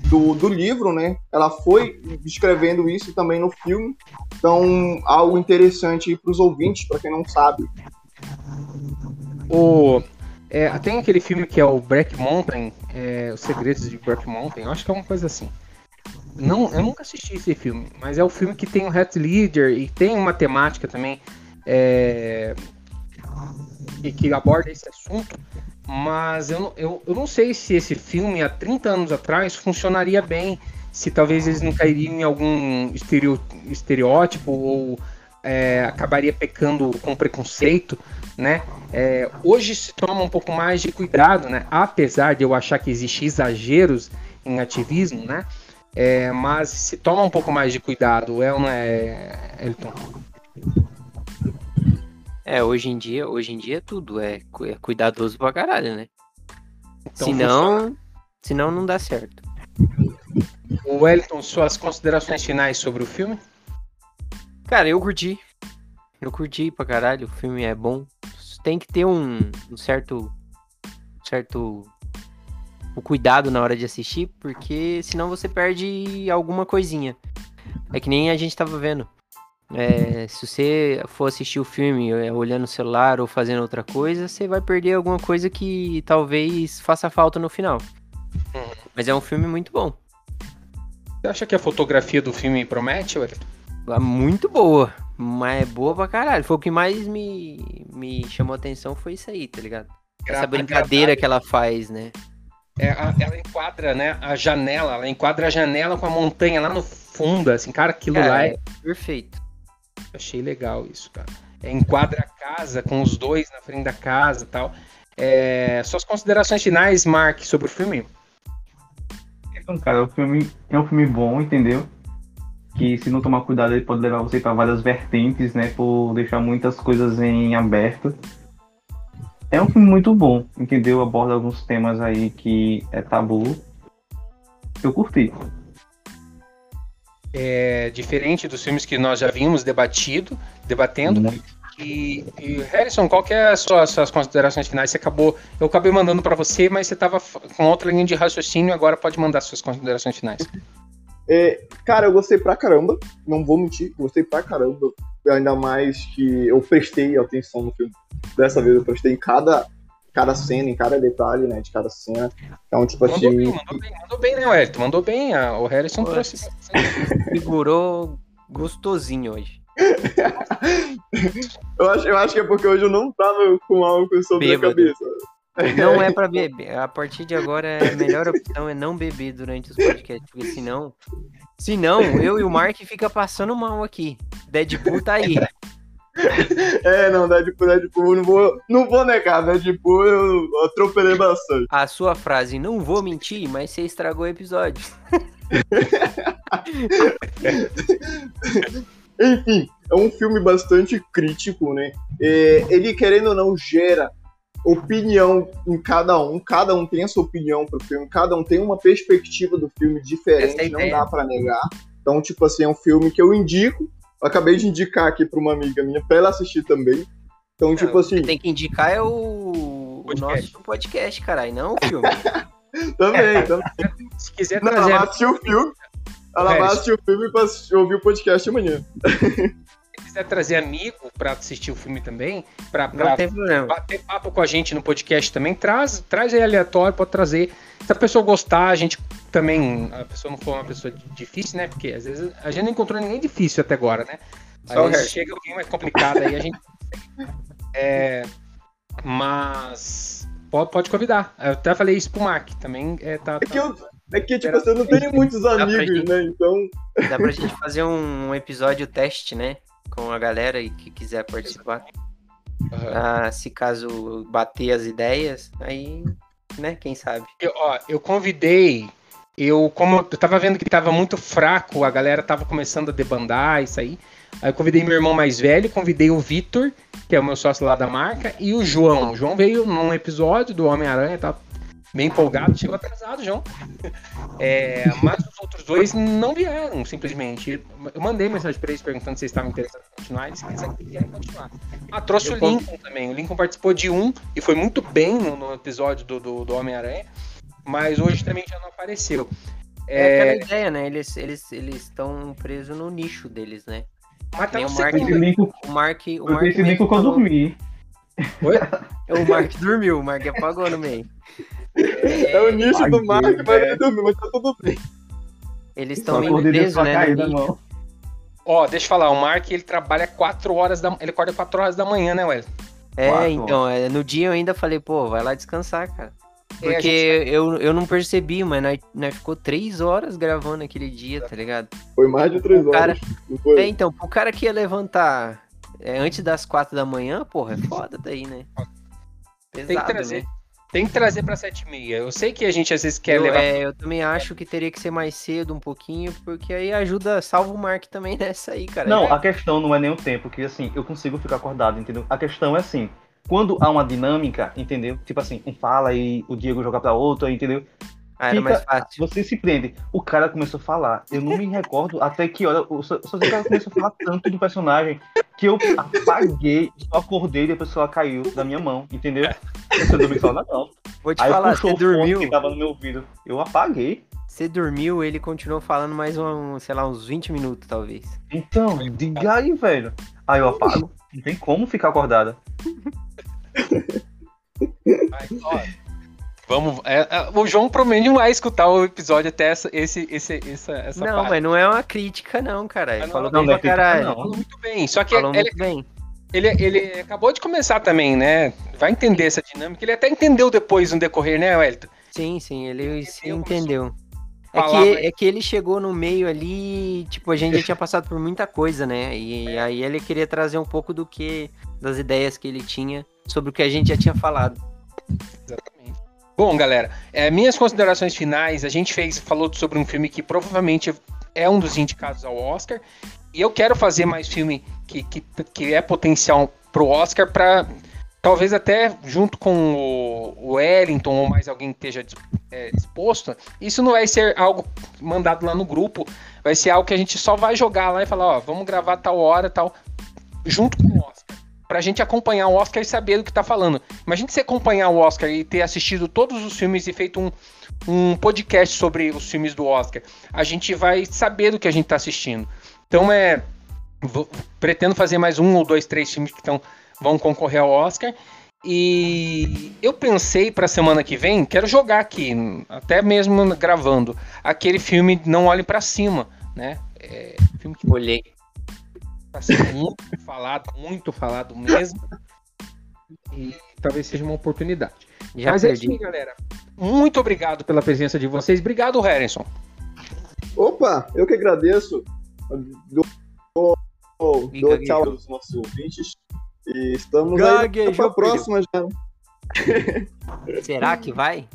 S4: do, do livro, né? Ela foi escrevendo isso também no filme. Então, algo interessante para os ouvintes, para quem não sabe.
S1: O, é, tem aquele filme que é o Black Mountain, é, Os Segredos de Black Mountain, eu acho que é uma coisa assim. Não, eu nunca assisti esse filme, mas é o filme que tem o Hat Leader e tem uma temática também é, e que aborda esse assunto. Mas eu, eu, eu não sei se esse filme há 30 anos atrás funcionaria bem, se talvez eles não cairiam em algum estereótipo ou é, acabaria pecando com preconceito, né? É, hoje se toma um pouco mais de cuidado, né? Apesar de eu achar que existe exageros em ativismo, né? É, mas se toma um pouco mais de cuidado, é ou não é, Elton?
S2: É, hoje em dia, hoje em dia tudo é, é cuidadoso pra caralho, né? Então, senão, senão não dá certo.
S1: O Wellington, suas considerações finais sobre o filme?
S2: Cara, eu curti. Eu curti pra caralho, o filme é bom. Tem que ter um, um certo. certo o cuidado na hora de assistir, porque senão você perde alguma coisinha. É que nem a gente tava vendo. É, se você for assistir o filme é, olhando o celular ou fazendo outra coisa, você vai perder alguma coisa que talvez faça falta no final. Mas é um filme muito bom.
S1: Você acha que a fotografia do filme promete, Wellington?
S2: É muito boa, mas é boa pra caralho. Foi o que mais me, me chamou a atenção, foi isso aí, tá ligado? Essa brincadeira que ela faz, né?
S1: É, ela enquadra, né, a janela, ela enquadra a janela com a montanha lá no fundo, assim, cara, aquilo é, lá é...
S2: Perfeito.
S1: Achei legal isso, cara. É, enquadra a casa com os dois na frente da casa e tal. É, suas considerações finais, Mark, sobre o filme?
S5: Então, cara, o filme é um filme bom, entendeu? Que se não tomar cuidado ele pode levar você para várias vertentes, né? Por deixar muitas coisas em aberto. É um filme muito bom, entendeu? Aborda alguns temas aí que é tabu. Eu curti.
S1: É diferente dos filmes que nós já vimos debatido, debatendo. Muito. E, e, Harrison, qual que é as suas, suas considerações finais? Você acabou, eu acabei mandando para você, mas você estava com outra linha de raciocínio, agora pode mandar suas considerações finais.
S4: É, cara, eu gostei pra caramba, não vou mentir, gostei pra caramba. Ainda mais que eu prestei atenção no filme. Dessa vez eu prestei em cada, cada cena, em cada detalhe, né, de cada cena. Então, tipo
S1: mandou assim. Bem, mandou bem, mandou bem, né, Wellington? Mandou bem. A, o Harrison trouxe.
S2: Figurou [laughs] gostosinho hoje. [laughs]
S4: eu, acho, eu acho que é porque hoje eu não tava com algo sobre Bêbado. a cabeça.
S2: Não é [laughs] pra beber. A partir de agora, a melhor opção é não beber durante os podcasts, porque senão. Senão, eu e o Mark fica passando mal aqui. Deadpool tá aí. [laughs]
S4: É, não, Deadpool, Deadpool, não vou, não vou negar, Deadpool eu atropelei bastante.
S2: A sua frase, não vou mentir, mas você estragou o episódio. [laughs]
S4: Enfim, é um filme bastante crítico, né? É, ele, querendo ou não, gera opinião em cada um, cada um tem a sua opinião pro filme, cada um tem uma perspectiva do filme diferente, é não dá para negar. Então, tipo assim, é um filme que eu indico, eu acabei de indicar aqui pra uma amiga minha, pra ela assistir também. Então, não, tipo assim...
S2: tem que indicar é o, o nosso podcast, caralho, não o filme. [laughs]
S4: também, também. Se quiser trazer... Não, ela assistiu o filme, ela vai assistir o filme pra ouvir o podcast amanhã. [laughs]
S1: Se quiser trazer amigo para assistir o filme também, para bater papo com a gente no podcast também, traz, traz aí aleatório, pode trazer. Se a pessoa gostar, a gente também, a pessoa não for uma pessoa difícil, né? Porque às vezes a gente não encontrou ninguém difícil até agora, né? Às vezes chega alguém mais complicado aí, a gente. [laughs] É, mas pode, pode convidar. Eu até falei isso pro Mark, também é, tá,
S4: tá... É que eu, é que, tipo, você não tem muitos amigos, gente, né? Então.
S2: Dá pra gente fazer um episódio teste, né? Com a galera e que quiser participar. Uhum. Ah, se caso bater as ideias, aí, né? Quem sabe?
S1: Eu, ó, eu convidei. Eu, como eu tava vendo que tava muito fraco, a galera tava começando a debandar, isso aí. Aí eu convidei meu irmão mais velho, convidei o Vitor, que é o meu sócio lá da marca, e o João. O João veio num episódio do Homem-Aranha, tá bem empolgado, chegou atrasado, João. É, mas os outros dois não vieram, simplesmente. Eu mandei mensagem para eles perguntando se eles estavam interessados em continuar, eles quiserem continuar. Ah, trouxe eu o Lincoln também. O Lincoln participou de um e foi muito bem no, no episódio do, do, do Homem-Aranha, mas hoje também já não apareceu.
S2: É, é aquela ideia, né? Eles eles eles estão presos no nicho deles, né?
S5: Mas tá o Mark, o Mark, o Mark, esse Lincoln quando dormi.
S2: Oi? [laughs] O Mark dormiu, o Mark apagou no meio.
S4: É, o nicho do Mark, mas mas tá tudo bem.
S2: Eles estão meio presos, né?
S1: Ó, deixa eu falar, o Mark ele trabalha 4 horas da ele acorda 4 horas da manhã, né, Wesley?
S2: É, quatro. então, é, no dia eu ainda falei, pô, vai lá descansar, cara. É, Porque é, eu, eu não percebi, mas nós, nós ficou três horas gravando aquele dia, tá ligado?
S4: Foi mais de três horas.
S2: Cara... É, então, o cara que ia levantar é, antes das quatro da manhã, porra, é foda daí, né?
S1: Pesado, Tem que trazer. Né? Tem que trazer pra 7 e meia. Eu sei que a gente às vezes quer
S2: eu,
S1: levar.
S2: É, eu também acho que teria que ser mais cedo um pouquinho, porque aí ajuda, salva o Mark também [laughs] nessa aí, cara.
S5: Não, a questão não é nem o tempo, que assim, eu consigo ficar acordado, entendeu? A questão é assim, quando há uma dinâmica, entendeu? Tipo assim, um fala e o Diego joga pra outro, entendeu?
S2: Ah, era mais fácil.
S5: Você se prende. O cara começou a falar. Eu não me recordo até que hora. Só, só o cara começou a falar tanto do personagem que eu apaguei, só acordei e a pessoa caiu da minha mão, entendeu? Você dormiu só na não.
S2: Vou te Aí falar, você dormiu.
S5: Que tava no meu ouvido. Eu apaguei.
S2: Você dormiu, ele continuou falando mais um, sei lá, uns 20 minutos, talvez.
S5: Então, diga aí, velho. Aí eu apago. Não tem como ficar acordada.
S1: Vamos. É, é, o João provavelmente não vai escutar o episódio até essa, esse, esse, essa, essa
S2: Não,
S1: parte.
S2: mas não é uma crítica, não, cara. Ele falou não, bem pra caralho.
S1: Falou muito bem. Só que ele, bem. Ele, ele acabou de começar também, né? Vai entender essa dinâmica. Ele até entendeu depois no decorrer, né, Wellington?
S2: Sim, sim, ele se entendeu. É que, é que ele chegou no meio ali, tipo, a gente já tinha passado por muita coisa, né? E aí ele queria trazer um pouco do que, das ideias que ele tinha sobre o que a gente já tinha falado.
S1: Exatamente. Bom, galera, é, minhas considerações finais, a gente fez, falou sobre um filme que provavelmente é um dos indicados ao Oscar, e eu quero fazer mais filme que, que, que é potencial pro Oscar para talvez até junto com o Wellington ou mais alguém que esteja é, disposto, isso não vai ser algo mandado lá no grupo, vai ser algo que a gente só vai jogar lá e falar, ó, vamos gravar tal hora, tal, junto com o Oscar. Pra gente acompanhar o Oscar e saber do que tá falando. Imagina você acompanhar o Oscar e ter assistido todos os filmes e feito um, um podcast sobre os filmes do Oscar. A gente vai saber do que a gente tá assistindo. Então é. Vou, pretendo fazer mais um ou dois, três filmes que estão vão concorrer ao Oscar. E eu pensei para semana que vem, quero jogar aqui, até mesmo gravando, aquele filme Não Olhe para Cima, né?
S2: É, filme que olhei.
S1: Tá sendo muito falado, muito falado mesmo. E talvez seja uma oportunidade. Já Mas perdi. é isso aí, galera. Muito obrigado pela presença de vocês. Obrigado, Harrison.
S4: Opa, eu que agradeço. Dou, dou, dou tchau aos nossos ouvintes. E estamos Gaguejou, aí pra próxima já.
S2: Será que vai?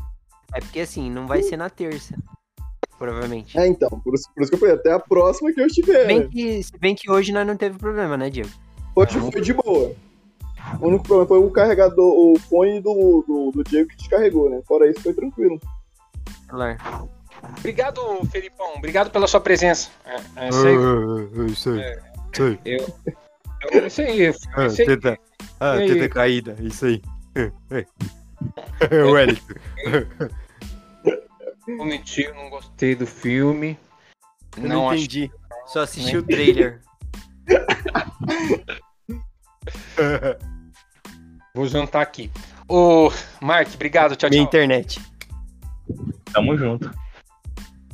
S2: É porque assim, não vai ser na terça. Provavelmente.
S4: É, então, por isso, por isso que eu falei, até a próxima que eu estiver.
S2: Bem que, se bem que hoje nós não teve problema, né, Diego?
S4: Hoje foi de boa. O único problema foi o carregador, o fone do, do, do Diego que descarregou, né? Fora isso, foi tranquilo.
S1: Claro. Obrigado, Felipão. Obrigado pela sua presença. É, é isso aí. É, é, isso aí. É, eu,
S5: é isso aí. É isso aí. Tenta, ah, tenta caída, isso aí. [laughs] [laughs] o Wellington.
S1: Mentir, não gostei do filme.
S2: Eu não, não entendi. Acho... Só assisti o trailer. [laughs]
S1: Vou jantar aqui. Ô, Mark, obrigado. Tchau, tchau.
S2: Minha internet.
S5: Tamo junto.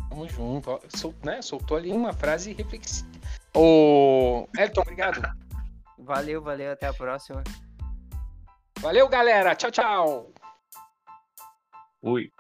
S1: Tamo junto. Sol, né, soltou ali uma frase reflexiva. Ô, Elton, obrigado.
S2: Valeu, valeu. Até a próxima.
S1: Valeu, galera. Tchau, tchau.
S5: Oi.